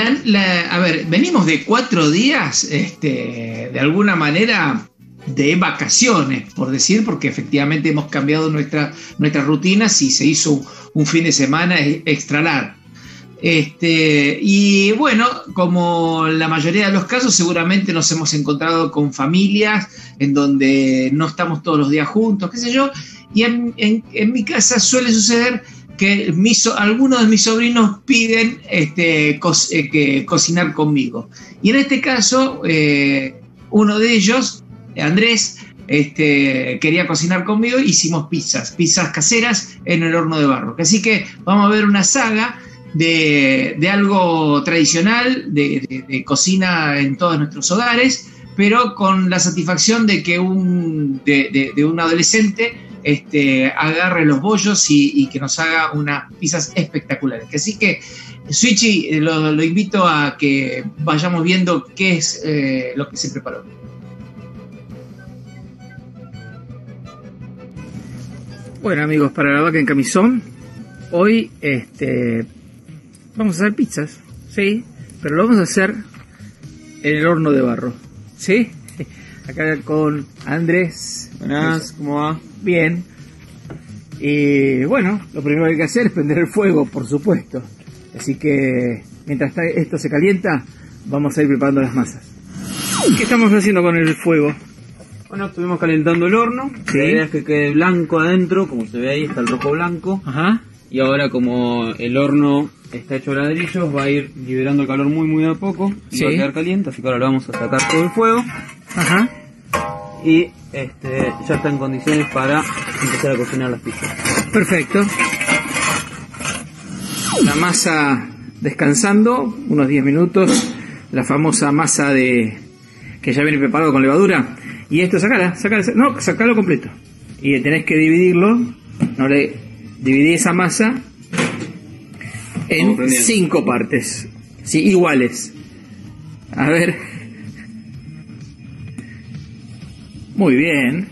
A ver, venimos de cuatro días, este, de alguna manera, de vacaciones, por decir, porque efectivamente hemos cambiado nuestra, nuestras rutinas y se hizo un, fin de semana extra largo. Este, y bueno, como la mayoría de los casos, seguramente nos hemos encontrado con familias en donde no estamos todos los días juntos, qué sé yo, y en, en, mi casa suele suceder que algunos de mis sobrinos piden este, eh, que cocinar conmigo. Y en este caso, eh, uno de ellos, Andrés, este, quería cocinar conmigo, hicimos pizzas, pizzas caseras en el horno de barro. Así que vamos a ver una saga de, algo tradicional, de, cocina en todos nuestros hogares, pero con la satisfacción de que un, de, un adolescente este, agarre los bollos y, que nos haga unas pizzas espectaculares. Así que, Switchy, eh, lo, invito a que vayamos viendo qué es eh, lo que se preparó. Bueno amigos, para la vaca en camisón, hoy este, vamos a hacer pizzas, ¿sí? Pero lo vamos a hacer en el horno de barro, ¿sí? [LAUGHS] Acá con Andrés. Buenas, ¿cómo va? Bien. Y bueno, lo primero que hay que hacer es prender el fuego, por supuesto. Así que mientras esto se calienta, vamos a ir preparando las masas. ¿Qué estamos haciendo con el fuego? Bueno, estuvimos calentando el horno. La idea es que quede blanco adentro, como se ve ahí, está el rojo blanco. Ajá. Y ahora como el horno está hecho de ladrillos, va a ir liberando el calor muy muy a poco y va a quedar caliente, así que ahora lo vamos a sacar todo el fuego. Ajá. Y este, ya está en condiciones para empezar a cocinar las pizzas. Perfecto. La masa descansando, unos 10 minutos. La famosa masa de que ya viene preparado con levadura. Y esto, sacala, sacala, no, sacalo completo. Y tenés que dividirlo. No le dividí esa masa en cinco partes, sí, iguales. A ver. Muy bien.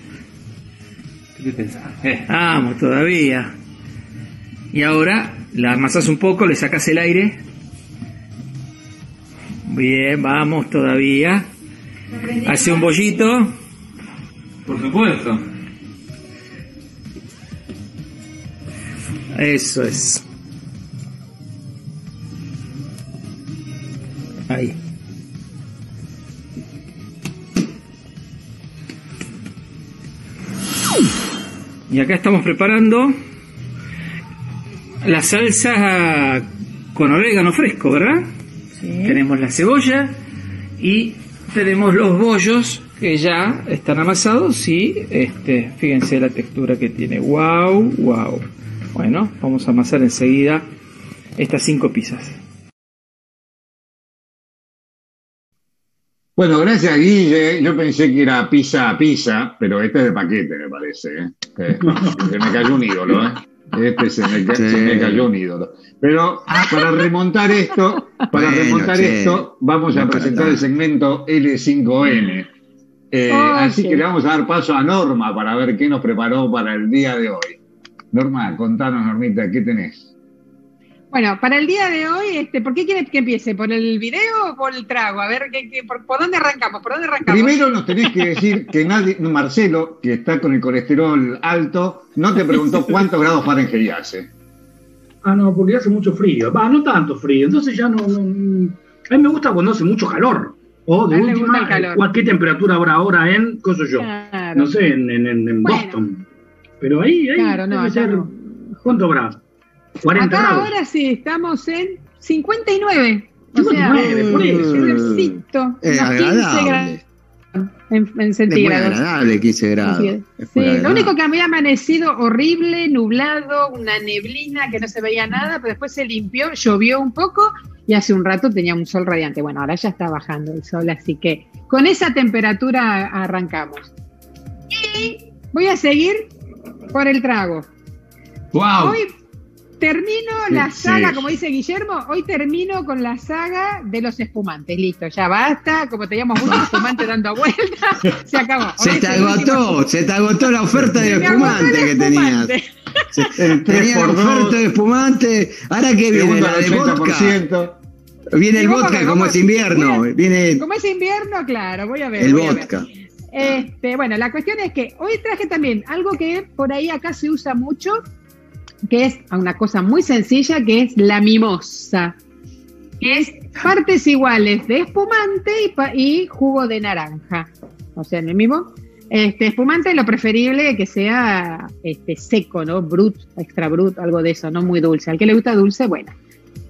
¿Qué pensás? Eh, vamos, todavía. Y ahora la amasas un poco, le sacas el aire. Bien, vamos todavía. Hace un bollito. Por supuesto. Eso es. Ahí. Y acá estamos preparando la salsa con orégano fresco, ¿verdad? Tenemos la cebolla y tenemos los bollos que ya están amasados y este, fíjense la textura que tiene. Wow, wow. Bueno, vamos a amasar enseguida estas cinco pizzas. Bueno, gracias Guille. Yo pensé que era pizza a pizza, pero este es de paquete, me parece. ¿eh? se me cayó un ídolo, ¿eh? Este se me, cayó un ídolo. Pero para remontar esto, para remontar esto, vamos a presentar el segmento L5N. Eh, Oh, así sí. que le vamos a dar paso a Norma para ver qué nos preparó para el día de hoy. Norma, contanos, Normita, ¿qué tenés? Bueno, para el día de hoy, este, ¿por qué quieres que empiece? ¿Por el video o por el trago? A ver, ¿qué, qué- por, por dónde arrancamos? ¿Por dónde arrancamos? Primero nos tenés que decir que nadie, Marcelo, que está con el colesterol alto, no te preguntó cuántos grados Fahrenheit hace. Ah, no, porque hace mucho frío. Va, no tanto frío. Entonces ya no, no- A mí me gusta cuando hace mucho calor. O de última, calor. cualquier temperatura habrá ahora en, qué sé yo, Claro. no sé, en, en, en- en Bueno. Boston. Pero ahí, ahí Claro, no, ser- no. ¿Cuánto habrá? 40 Acá grados. ahora sí, estamos en 59. O 59, sea, por eso. Es unos 15 agradable. grados en, en Es muy centígrados. agradable 15 grados. Lo único que había amanecido horrible, nublado, una neblina que no se veía nada, pero después se limpió, llovió un poco y hace un rato tenía un sol radiante. Bueno, ahora ya está bajando el sol, así que con esa temperatura arrancamos. Y voy a seguir por el trago. ¡Wow! Hoy termino Sí, la saga, sí. como dice Guillermo, hoy termino con la saga de los espumantes. Listo, ya basta, como teníamos muchos espumantes dando vueltas, [LAUGHS] se acabó. Hoy Se te último agotó, se te agotó la oferta de espumante que tenías. espumante. Tenías [LAUGHS] 3x2, [LAUGHS] oferta de espumante. Ahora que viene la de vodka. 80%. Viene el vodka como es invierno. Viene Como es invierno, claro, voy a ver. el ver. vodka. Este, bueno, la cuestión es que hoy traje también algo que por ahí acá se usa mucho, que es una cosa muy sencilla, que es la mimosa. Que es partes iguales de espumante y, y jugo de naranja. O sea, en el mismo. Este, espumante lo preferible que sea este, seco, ¿no? Brut, extra brut, algo de eso, no muy dulce. Al que le gusta dulce, bueno.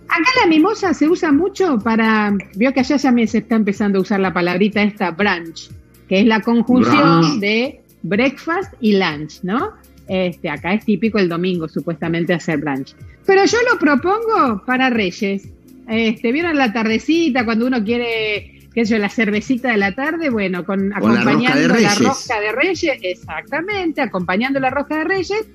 Acá la mimosa se usa mucho para. Veo que allá ya me se está empezando a usar la palabrita esta brunch, que es la conjunción Brunch. de breakfast y lunch, ¿no? Este, acá es típico el domingo, supuestamente, hacer brunch. Pero yo lo propongo para Reyes. Este, ¿Vieron la tardecita cuando uno quiere, qué sé yo, la cervecita de la tarde? Bueno, con, Con la rosca acompañando la rosca de Reyes, exactamente, acompañando la rosca de Reyes,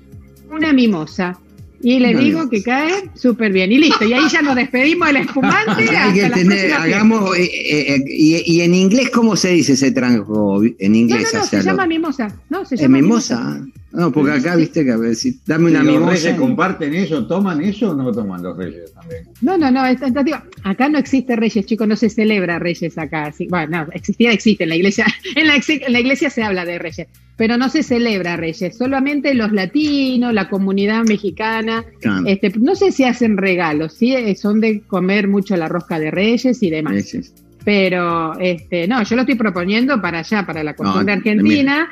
una mimosa. Y le digo que cae súper bien. Y listo, y ahí ya nos despedimos del espumante. Hay que tener, hagamos, eh, eh, eh, y, y en inglés, ¿cómo se dice ese tranjo? En inglés no, no, se llama mimosa. No, se ¿Es llama mimosa? No, porque acá, viste, que a ver, si dame una ¿Y los reyes comparten eso? ¿Toman eso o no toman los reyes también? No, no, no, es tentativa. Acá no existe Reyes, chicos, no se celebra Reyes acá. Sí, bueno, no, existía, existe en la iglesia. [LAUGHS] En la, ex- en la iglesia se habla de Reyes, pero no se celebra Reyes. Solamente los latinos, la comunidad mexicana. Claro. Este, no sé si hacen regalos, sí, Eh, son de comer mucho la rosca de Reyes y demás. Reyes. Pero, este, no, yo lo estoy proponiendo para allá, para la costumbre No, argentina.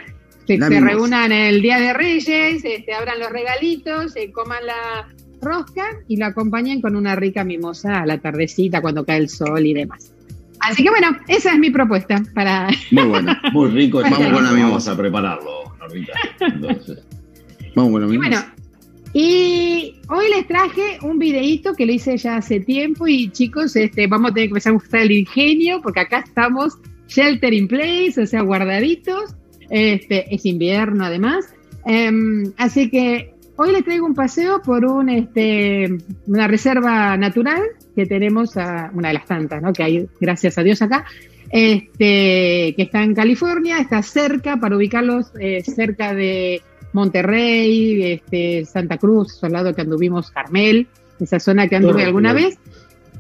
Se mimosa. reúnan el Día de Reyes, este, abran los regalitos, se coman la rosca y lo acompañen con una rica mimosa a la tardecita cuando cae el sol y demás. Así que bueno, esa es mi propuesta para. Muy bueno. Muy rico. [LAUGHS] Vamos con la mimosa. a prepararlo, Normita. Entonces, Vamos con la Y mimosa. bueno, y hoy les traje un videíto que lo hice ya hace tiempo y chicos, este, vamos a tener que empezar a usar el ingenio porque acá estamos shelter in place, o sea, guardaditos. Este, es invierno además. Em, así que hoy les traigo un paseo por un, este, una reserva natural que tenemos, a, una de las tantas ¿no? que hay, gracias a Dios acá, este, que está en California, está cerca, para ubicarlos eh, cerca de Monterrey, este, Santa Cruz, al lado que anduvimos Carmel, esa zona que anduve Correcto. alguna vez,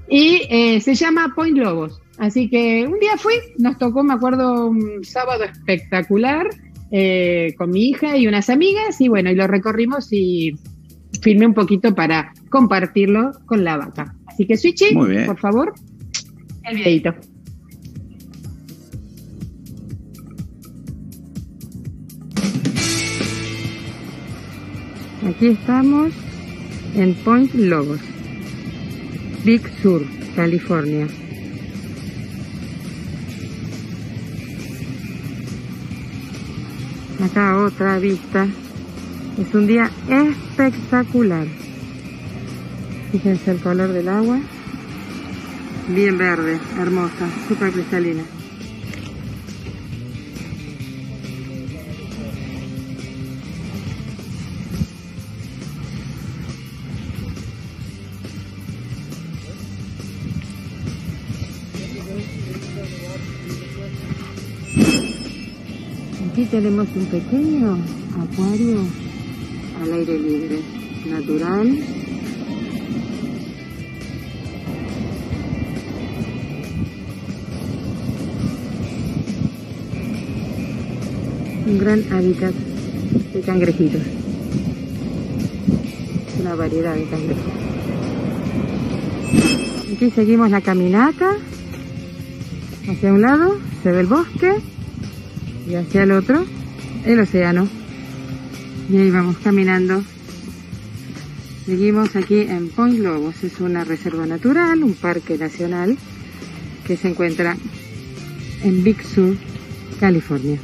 y eh, se llama Point Lobos. Así que un día fui, nos tocó, me acuerdo, un sábado espectacular eh, con mi hija y unas amigas, y bueno, y lo recorrimos y filmé un poquito para compartirlo con la vaca. Así que, Switchy, por favor, el videito. Aquí estamos en Point Lobos, Big Sur, California. Acá otra vista. Es un día espectacular. Fíjense el color del agua. Bien verde, hermosa, súper cristalina. Tenemos un pequeño acuario al aire libre, natural. Un gran hábitat de cangrejitos. Una variedad de cangrejos. Aquí seguimos la caminata. Hacia un lado se ve el bosque y hacia el otro el océano. Y ahí vamos caminando. Seguimos aquí en Point Lobos. Es una reserva natural, un parque nacional que se encuentra en Big Sur, California.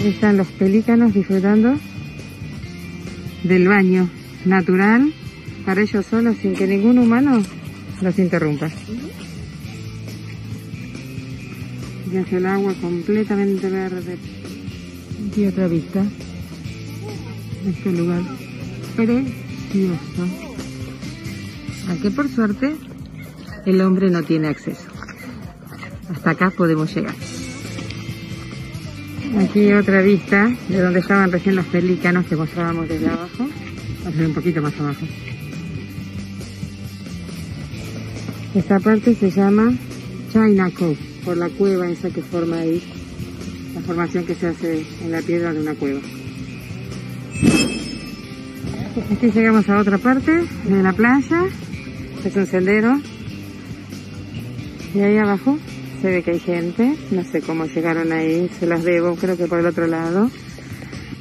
Ahí están los pelícanos disfrutando del baño natural para ellos solos sin que ningún humano los interrumpa. Hacia el agua completamente verde. Y otra vista. Este lugar precioso. A que por suerte el hombre no tiene acceso. Hasta acá podemos llegar. Aquí otra vista de donde estaban recién los pelícanos que mostrábamos desde abajo. Vamos a ver un poquito más abajo. Esta parte se llama China Cove, por la cueva esa que forma ahí, la formación que se hace en la piedra de una cueva. Aquí llegamos a otra parte de la playa, es un sendero, y ahí abajo se ve que hay gente, no sé cómo llegaron ahí, se las debo, creo que por el otro lado.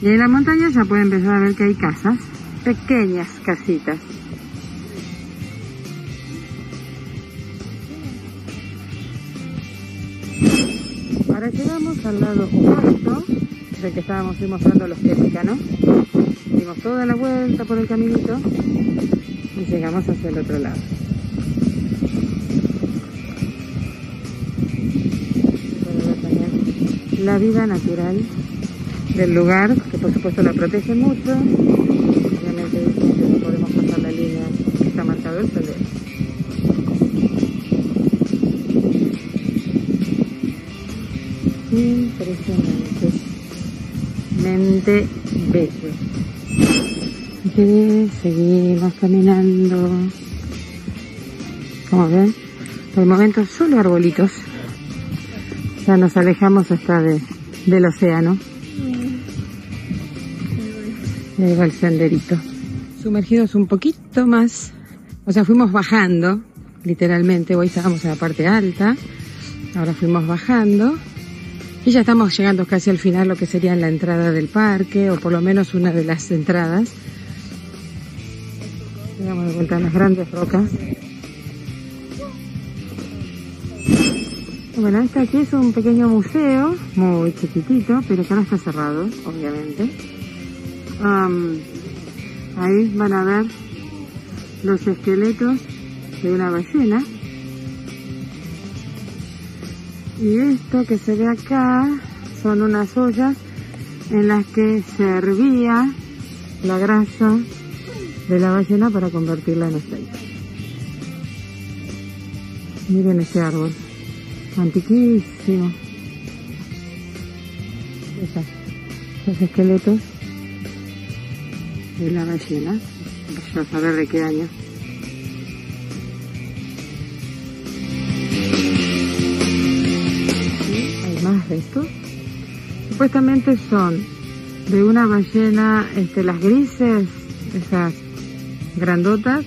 Y en la montaña ya pueden empezar a ver que hay casas, pequeñas casitas. Ahora llegamos al lado opuesto del que estábamos mostrando los pelícanos. Dimos toda la vuelta por el caminito y llegamos hacia el otro lado. la vida natural del lugar, que por supuesto la protege mucho. Obviamente no podemos pasar la línea que está marcado el sendero. Mente bello. Aquí seguimos caminando. Como ven, por el momento solo arbolitos. Ya nos alejamos hasta de, del océano. Y ahí va el senderito. Sumergidos un poquito más. O sea, fuimos bajando, literalmente. Hoy estábamos en la parte alta. Ahora fuimos bajando. Y ya estamos llegando casi al final, lo que sería la entrada del parque, o por lo menos una de las entradas. Llegamos de vuelta a las grandes rocas. Bueno, este aquí es un pequeño museo, muy chiquitito, pero que ahora está cerrado, obviamente. ahí van a ver los esqueletos de una ballena. Y esto que se ve acá son unas ollas en las que se hervía la grasa de la ballena para convertirla en aceite. Miren este árbol antiquísimo. Esa, los esqueletos de la ballena. A saber de qué año. Supuestamente son de una ballena, este, las grises, esas grandotas,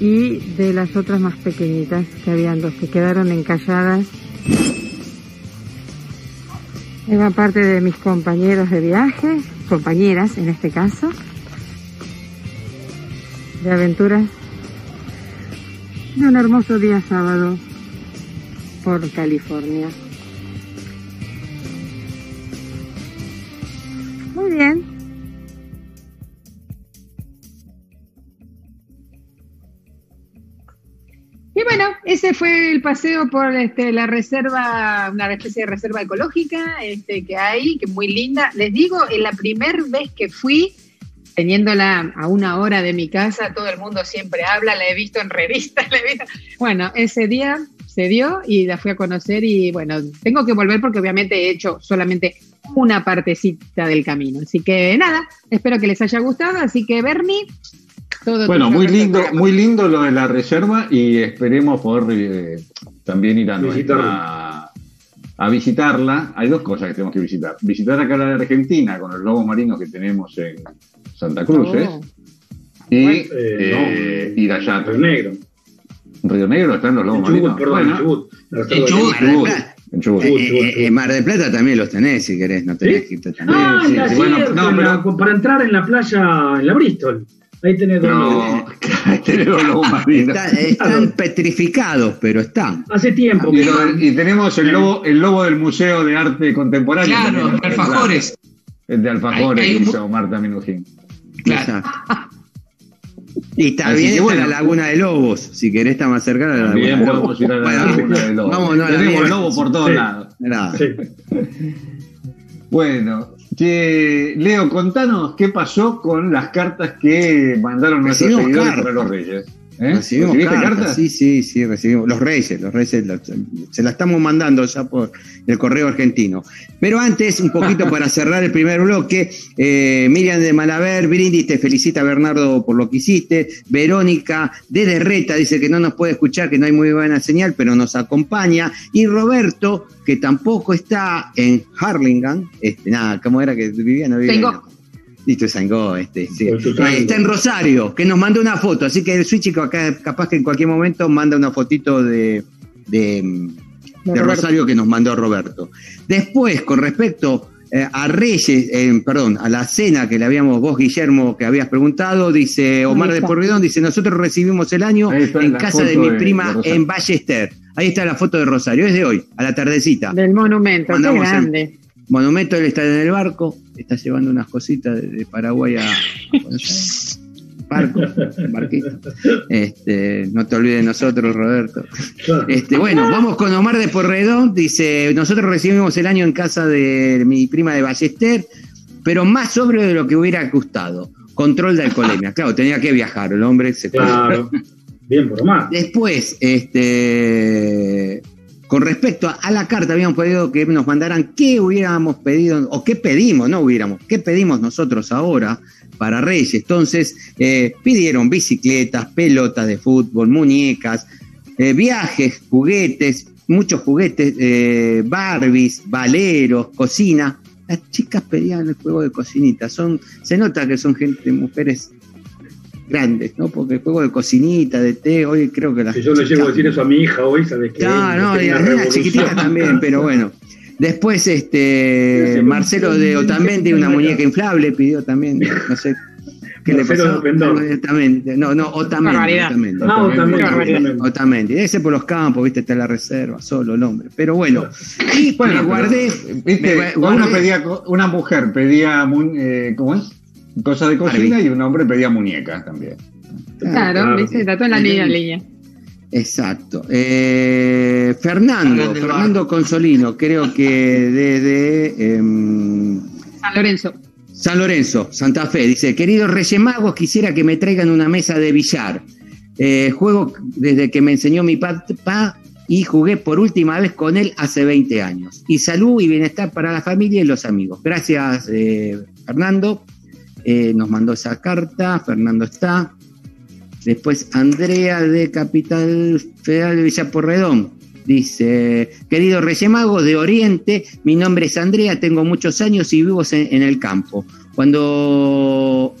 y de las otras más pequeñitas, que habían dos que quedaron encalladas Iba parte de mis compañeros de viaje, compañeras en este caso, de aventuras de un hermoso día sábado por California. Bien, Y bueno, ese fue el paseo por este, la reserva, una especie de reserva ecológica este, que hay, que es muy linda. Les digo, en la primera vez que fui, teniéndola a una hora de mi casa, todo el mundo siempre habla, la he visto en revistas, [LAUGHS] la he visto. Bueno, ese día se dio y la fui a conocer y bueno, tengo que volver porque obviamente he hecho solamente una partecita del camino. Así que nada, espero que les haya gustado. Así que Bernie, todo Bueno, muy el lindo, programa. muy lindo lo de la reserva y esperemos poder eh, también ir a, Visitarla. nuestra- a visitarla. Hay dos cosas que tenemos que visitar. Visitar acá la de Argentina con los lobos marinos que tenemos en Santa Cruz ¿eh? Oh. y Eh, eh, no, ir allá. Río Negro. ¿En Río Negro están los En lobos Chubut, marinos. perdón, en Bueno, de Chubut. Chubut. Chubut, en Chubut. Eh, eh, eh, Mar del Plata también los tenés, si querés, no tenés ¿Sí? que irte también. Ah, Sí, ya, sí, sí, bueno, en no, la- pero- para entrar en la playa, en la Bristol. Ahí tenés dos lobos marinos. Está- están petrificados, pero están. Hace tiempo. Y, lo- y tenemos el lobo, el lobo del Museo de Arte Contemporáneo. Claro, también, alfajores. El de alfajores Hay- hizo Marta Minujín. Claro. Y Así también que está bueno. la Laguna de Lobos, si querés estar más cercana a la Laguna de podemos ir a la Bueno, Laguna de Lobos. Vamos, no, Tenemos lobos por todos Sí. lados. Nada. Sí. [LAUGHS] Bueno, che, Leo, contanos qué pasó con las cartas que mandaron nuestros seguidores para los Reyes. ¿Eh? Recibimos ¿Recibiste cartas, Sí, sí, sí, recibimos. Los Reyes, los Reyes se la estamos mandando ya por el correo argentino. Pero antes, un poquito para [LAUGHS] cerrar el primer bloque, eh, Miriam de Malaver, Brindis te felicita Bernardo por lo que hiciste. Verónica de Derreta dice que no nos puede escuchar, que no hay muy buena señal, pero nos acompaña. Y Roberto, que tampoco está en Harlingham, este, nada, ¿cómo era que vivía? No vivía. Tengo- Sangó, este, sí. Está en Rosario, que nos mandó una foto, así que el Switch acá capaz que en cualquier momento manda una fotito de, de. Rosario que nos mandó Roberto. Después, con respecto eh, a Reyes, eh, perdón, a la cena que le habíamos, vos Guillermo, que habías preguntado, dice Omar de. Porredón, dice, nosotros recibimos el año en casa de mi prima de en Ballester. Ahí está la foto de Rosario, es de hoy, a la tardecita. Del monumento, qué el- grande. Monumento, él está en el barco, está llevando unas cositas de, de Paraguay a Buenos [LAUGHS] Aires. barco, barquito. Este, no te olvides de nosotros, Roberto. Este, bueno, vamos con Omar de Porredón. Dice, nosotros recibimos el año en casa de mi prima de Ballester, pero más sobre de lo que hubiera gustado. Control de alcoholemia. [LAUGHS] Claro, tenía que viajar, el hombre se. Claro. Bien por Omar. Después, este, con respecto a, la carta, habíamos pedido que nos mandaran qué hubiéramos pedido, o qué pedimos, no hubiéramos, qué pedimos nosotros ahora para Reyes. Entonces, eh, pidieron bicicletas, pelotas de fútbol, muñecas, eh, viajes, juguetes, muchos juguetes, eh, Barbies, valeros, cocina. Las chicas pedían el juego de cocinita. Son, se nota que son gente, mujeres grandes, ¿no? Porque el juego de cocinita, de té, hoy creo que las Si yo le llego a decir eso a mi hija hoy, ¿sabes qué? no, no, y Una las nenas [LAUGHS] chiquititas también, pero bueno. Después, este, Marcelo de Otamendi, una muñeca inflable, pidió también, no [LAUGHS] sé qué le Marcelo pasó. de Pendón. Otamendi, no, no, Otamendi. Otamendi. Ah, Otamendi. Otamendi. Ese por los campos, viste, está en la reserva, solo el hombre. Pero bueno, y Bueno, me guardé. Viste, me uno guardé- pedía, co- una mujer pedía, eh, ¿cómo es? Cosas de cocina y un hombre pedía muñecas también. Claro, claro. ¿viste? está toda en la línea, línea. Exacto. Eh, Fernando, Fernando Consolino, creo que desde. em, San Lorenzo. San Lorenzo, Santa Fe, dice, queridos Reyes Magos, quisiera que me traigan una mesa de billar. Eh, juego desde que me enseñó mi papá y jugué por última vez con él hace 20 años. Y salud y bienestar para la familia y los amigos. Gracias, eh, Fernando. Eh, nos mandó esa carta, Fernando está. Después Andrea de Capital Federal de Villaporredón. Dice, querido Reyes Magos de Oriente, mi nombre es Andrea, tengo muchos años y vivo en, en el campo. Cuando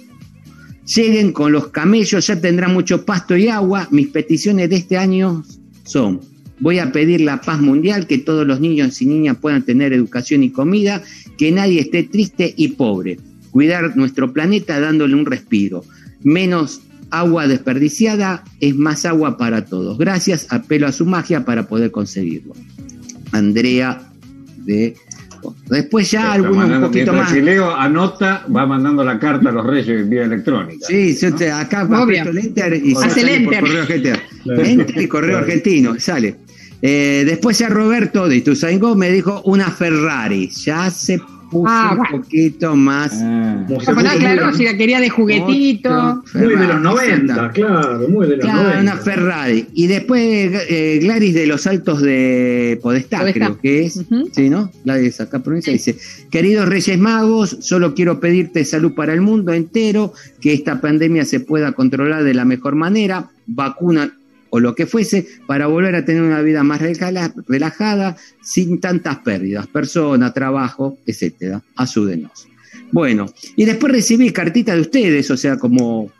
lleguen con los camellos ya tendrán mucho pasto y agua. Mis peticiones de este año son, voy a pedir la paz mundial, que todos los niños y niñas puedan tener educación y comida, que nadie esté triste y pobre. Cuidar nuestro planeta dándole un respiro. Menos agua desperdiciada es más agua para todos. Gracias, apelo a su magia para poder conseguirlo. Andrea de... Después ya algunos un poquito más. que Leo anota, va mandando la carta a los reyes vía electrónica. Sí, yo te- acá aprieto el enter y Hace sale el por correo argentino. Enter y correo argentino, sale. Eh, después ya Roberto de Ituzaingó me dijo una Ferrari. Ya hace puse Ah, un bueno. poquito más. Ah. Claro, si la quería de juguetito. Muy de los 90, Exacto. claro, muy de los Claro, 90. una Ferrari. Y después eh, Gladys de los Altos de Podestá, Podestá. creo que es. Sí, ¿no? Gladys acá provincia dice, queridos Reyes Magos, solo quiero pedirte salud para el mundo entero, que esta pandemia se pueda controlar de la mejor manera, vacuna o lo que fuese, para volver a tener una vida más relajada, sin tantas pérdidas, persona, trabajo, etcétera. Ayúdenos. Bueno, y después recibí cartita de ustedes, o sea, como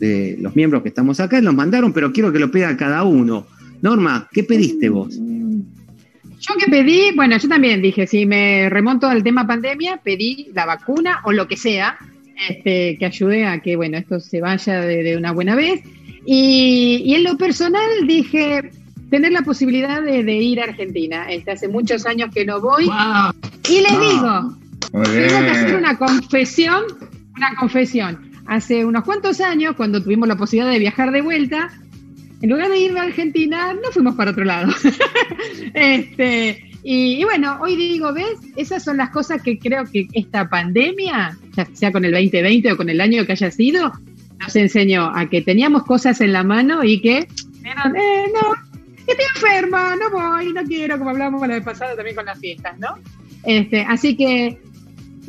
de los miembros que estamos acá, nos mandaron, pero quiero que lo pida cada uno. Norma, ¿qué pediste vos? Yo que pedí, bueno, yo también dije, si me remonto al tema pandemia, pedí la vacuna o lo que sea, este, que ayude a que, bueno, esto se vaya de una buena vez. Y, y en lo personal dije, tener la posibilidad de, de ir a Argentina. Este, hace muchos años que no voy. Wow. Y les digo, tengo que hacer una confesión, una confesión. Hace unos cuantos años, cuando tuvimos la posibilidad de viajar de vuelta, en lugar de ir a Argentina, no fuimos para otro lado. [LAUGHS] este, y, y bueno, hoy digo, ¿ves? Esas son las cosas que creo que esta pandemia, ya sea con el 2020 o con el año que haya sido, nos enseñó a que teníamos cosas en la mano y que, eran, eh, no, que estoy enferma, no voy, no quiero, como hablábamos la vez pasada también con las fiestas, ¿no? Este, así que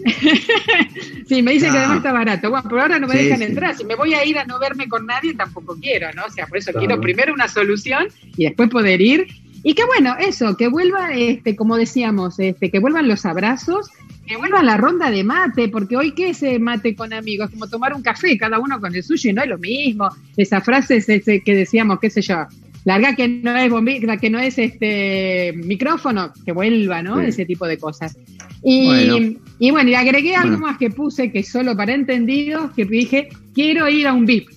[LAUGHS] sí, me dicen que además está barato. Bueno, pero ahora no me Sí, dejan sí. entrar. Si me voy a ir a no verme con nadie, tampoco quiero, ¿no? O sea, por eso Claro. quiero primero una solución y después poder ir. Y que bueno, eso, que vuelva, este, como decíamos, este, que vuelvan los abrazos, que vuelva la ronda de mate, porque hoy qué es mate con amigos, como tomar un café, cada uno con el suyo y no es lo mismo. Esa frase es ese que decíamos, qué sé yo, larga que no es bombilla, que no es este micrófono, que vuelva, ¿no? Sí. Ese tipo de cosas. Y Bueno. y, bueno, y agregué algo más que puse, que solo para entendidos, que dije, quiero ir a un VIP.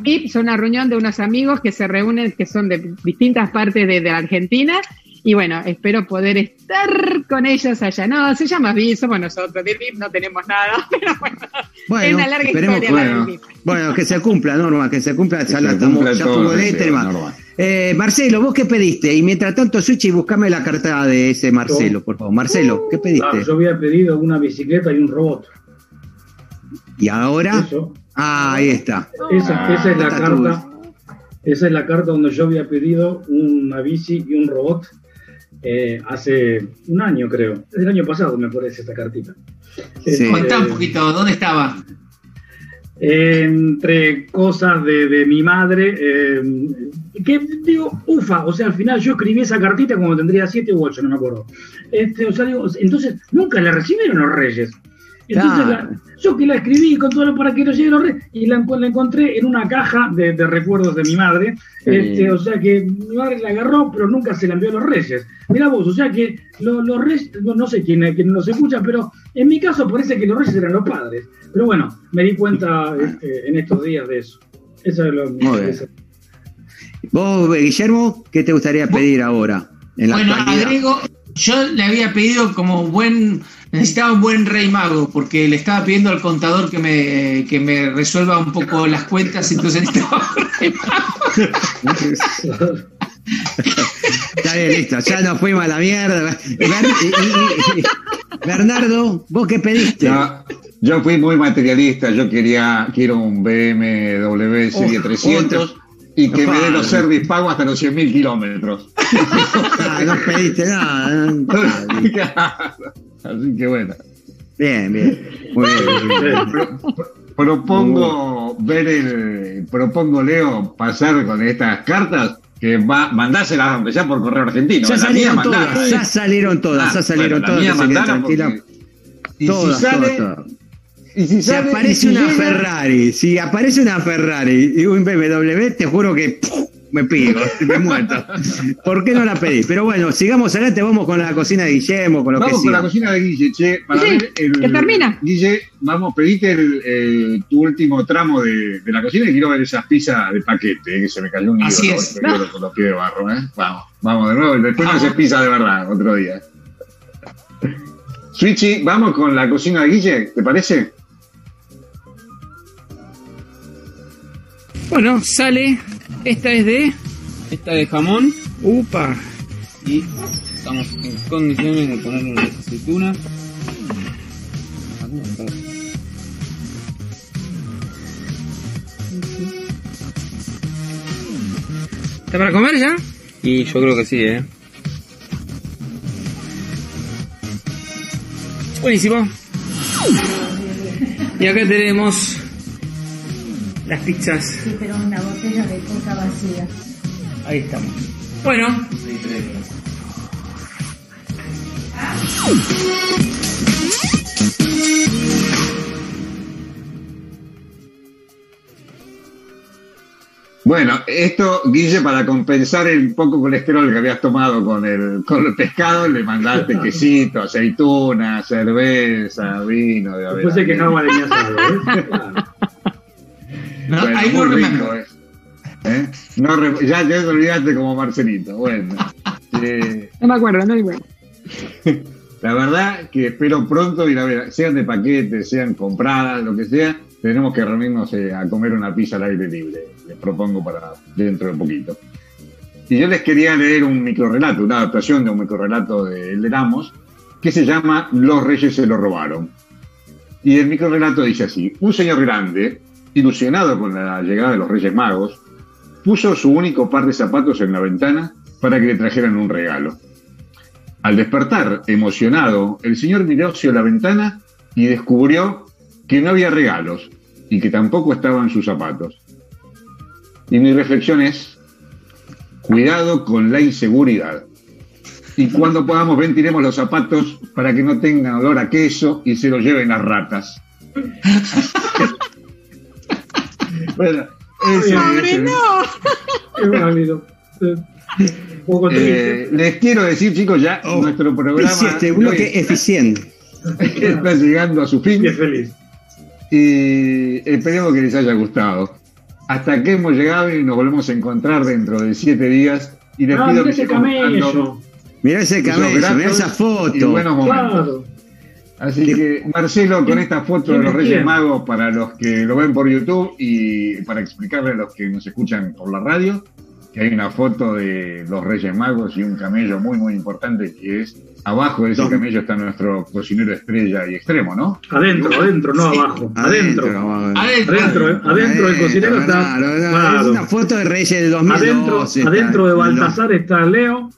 VIP es una reunión de unos amigos que se reúnen, que son de distintas partes de, de la Argentina, y bueno, espero poder estar con ellos allá. No, se llama VIP, somos nosotros, de VIP no tenemos nada, [LAUGHS] pero bueno, es Bueno, una larga historia la bueno. del bueno, que se cumpla, Norma, que se cumpla, ya, la estamos, ya todo de tema. Norma. Eh, Marcelo, ¿vos qué pediste? Y mientras tanto, Switch, buscame la carta de ese Marcelo, por favor. Marcelo, ¿qué pediste? Claro, yo había pedido una bicicleta y un robot. Y ahora, Eso. ah, ahí está. Esa, Ah, esa es la carta. Esa es la carta donde yo había pedido una bici y un robot eh, hace un año, creo. Es el año pasado, me parece esta cartita. Sí. Este, Contá un poquito, ¿dónde estaba? entre cosas de, de mi madre, eh, que digo, ufa, o sea, al final yo escribí esa cartita cuando tendría 7 u 8, no me acuerdo. Este, o sea, digo, entonces nunca la recibieron los reyes. Entonces, Claro. la- yo que la escribí con todo lo para que no lleguen los reyes, y la, encontré en una caja de, de recuerdos de mi madre, este, o sea que mi madre la agarró, pero nunca se la envió a los reyes. Mira vos, o sea que lo- los reyes, no, no sé quién, quién nos escucha, pero en mi caso parece que los reyes eran los padres. Pero bueno, me di cuenta este, en estos días de eso. Eso es lo Muy bien. eso. Vos, Guillermo, ¿qué te gustaría pedir ahora? En la Bueno, actualidad? agrego, yo le había pedido como buen, necesitaba un buen rey mago, porque le estaba pidiendo al contador que me, que me resuelva un poco las cuentas, entonces necesitaba un rey mago. [LAUGHS] Está bien, listo, ya nos fuimos a la mierda. Bernardo, ¿vos qué pediste? Yo, yo fui muy materialista, yo quería, quiero un BMW Serie Oh, 300 y que me dé los service pagos hasta los 100.000 kilómetros. Ah, no pediste nada. [LAUGHS] Así que bueno. Bien, bien. Muy bien, muy bien. Pro- pro- propongo ver el, propongo Leo pasar con estas cartas que va, mandárselas aunque sea por correo argentino. Ya mía salieron mandala, todas, ¿eh? ya salieron todas, Ah, ya salieron bueno, la todas. mía que se queden mandala tranquilas. porque- Y Todas, si sale, todas, todas. Y si Si sale, y aparece si una llega- Ferrari, si aparece una Ferrari y un BMW, te juro que ¡puf! me pico, [LAUGHS] me muerto. ¿Por qué no la pedí? Pero bueno, sigamos adelante, vamos con la cocina de Guillermo, con lo Vamos que con la cocina de Guille, che, para Sí, ver el, que termina. Guille, vamos, pedite el, el- tu último tramo de, de la cocina y quiero ver esas pizzas de paquete, eh, que se me cayó un Así ídolo, es. con los pies de barro, ¿eh? Vamos, vamos de nuevo, después no Vamos. haces pizza de verdad, otro día. Switchy, vamos con la cocina de Guille, ¿te parece? Bueno, sale. Esta es de. Esta de jamón. Upa. Y estamos en condiciones de ponerle unas aceitunas. ¿Está para comer ya? Y yo creo que sí, eh. Buenísimo. Y acá tenemos las pizzas. Sí, pero una botella de coca vacía. Ahí estamos. Bueno. Bueno, esto, Guille, para compensar el poco colesterol que habías tomado con el, con el pescado, le mandaste [LAUGHS] quesito, aceituna, cerveza, vino. De Después se quejaba de mi asado, ¿eh? [LAUGHS] No, Bueno, ahí no rico, remember. ¿eh? ¿Eh? No re- ya, ya te olvidaste como Marcelito. Bueno, [LAUGHS] eh, No me acuerdo, no igual. [LAUGHS] la verdad que espero pronto ir a ver, sean de paquete, sean compradas, lo que sea, tenemos que reunirnos eh, a comer una pizza al aire libre. Les propongo para dentro de poquito. Y yo les quería leer un microrelato, una adaptación de un microrelato de El de Ramos, que se llama Los Reyes se lo robaron. Y el microrelato dice así: Un señor grande, ilusionado con la llegada de los Reyes Magos, puso su único par de zapatos en la ventana para que le trajeran un regalo. Al despertar, emocionado, el señor miró hacia la ventana y descubrió que no había regalos y que tampoco estaban sus zapatos. Y mi reflexión es, cuidado con la inseguridad. Y cuando podamos ventilemos los zapatos para que no tengan olor a queso y se los lleven las ratas. [LAUGHS] bueno, ese- Pobre, ese- no. [LAUGHS] Es válido. Sí. Un poco triste. Eh, les quiero decir, chicos, ya Oh, nuestro programa Hice este bloque eficiente. [LAUGHS] está llegando a su fin Y es feliz. y esperemos que les haya gustado. Hasta aquí hemos llegado y nos volvemos a encontrar dentro de siete días. Y les Ah, pido mira que ese camello. Mirá ese camello, mirá esa y foto. buenos momentos. Claro. Así que, Marcelo, con esta foto de ¿Quién los es Reyes quién? Magos para los que lo ven por YouTube y para explicarle a los que nos escuchan por la radio, que hay una foto de los Reyes Magos y un camello muy, muy importante que es abajo de ese Dos. camello está nuestro cocinero estrella y extremo, ¿no? Adentro, adentro, no abajo. Adentro. Adentro. Adentro, eh, adentro del cocinero está. Claro, Es una foto de Reyes del Adentro, 2012. está, adentro de Baltasar está Leo.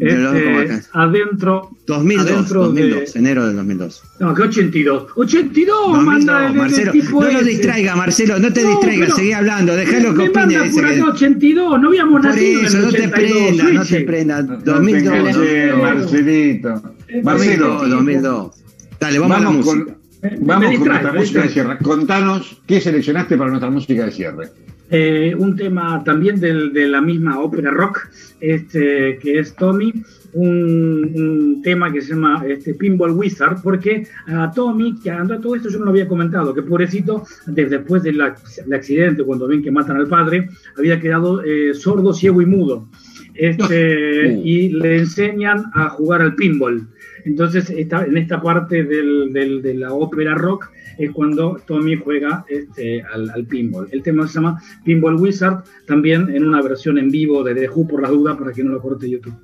Este, adentro. 2002, adentro 2002, de- enero del 2002. No, que 82. 82, 2002, manda el, el Marcelo. tipo No lo distraiga, Marcelo, no te No, distraigas, seguí hablando, dejalo que Me opine. manda ese por que- acá 82, no habíamos Por nacido en eso, el no te 82. prenda, no te Switch. prenda. No te 2002, enganches, 2002. Marcelito. Marcelo, 2002, 2002. Dale, vamos, a la vamos música. con, vamos nuestra música de cierre. Contanos qué seleccionaste para nuestra música de cierre. Eh, un tema también del- de la misma ópera rock, este, que es Tommy, un, un tema que se llama este, Pinball Wizard, porque a Tommy, que anda todo esto yo no lo había comentado, que pobrecito, desde después del accidente, cuando ven que matan al padre, había quedado eh, sordo, ciego y mudo. Este, [LAUGHS] Uh. Y le enseñan a jugar al pinball. Entonces, esta, en esta parte del- del- de la ópera rock es cuando Tommy juega este, al, al pinball. El tema se llama Pinball Wizard, también en una versión en vivo de The Who por las dudas, para que no lo corte YouTube.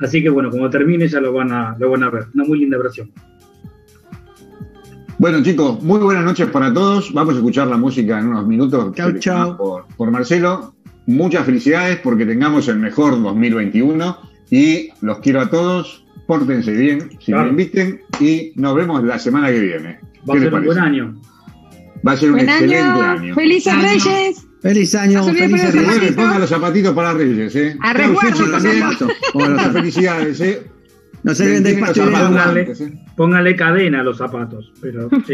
Así que bueno, cuando termine ya lo van a, lo van a ver. Una muy linda versión. Bueno, chicos, muy buenas noches para todos. Vamos a escuchar la música en unos minutos. Chau. Por, por Marcelo. Muchas felicidades porque tengamos el mejor 2021 y los quiero a todos. Pórtense bien, si Claro. me inviten y nos vemos la semana que viene. Va a ¿Qué les ser un buen año. Va a ser un excelente año. año. Felices Año. Reyes. Feliz año, felices Reyes. pongan los zapatitos para Reyes, ¿eh? A resguardo, también. Muchas felicidades, ¿eh? No se pastel. zapatos Póngale, ¿eh? póngale cadena a los zapatos. Pero sí.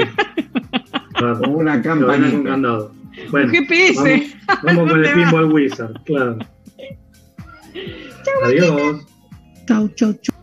Una con campanita. candado. Bueno, GPS. Vamos, vamos con [LAUGHS] el. Pinball Wizard, claro. Adiós. Chau, chau, chau.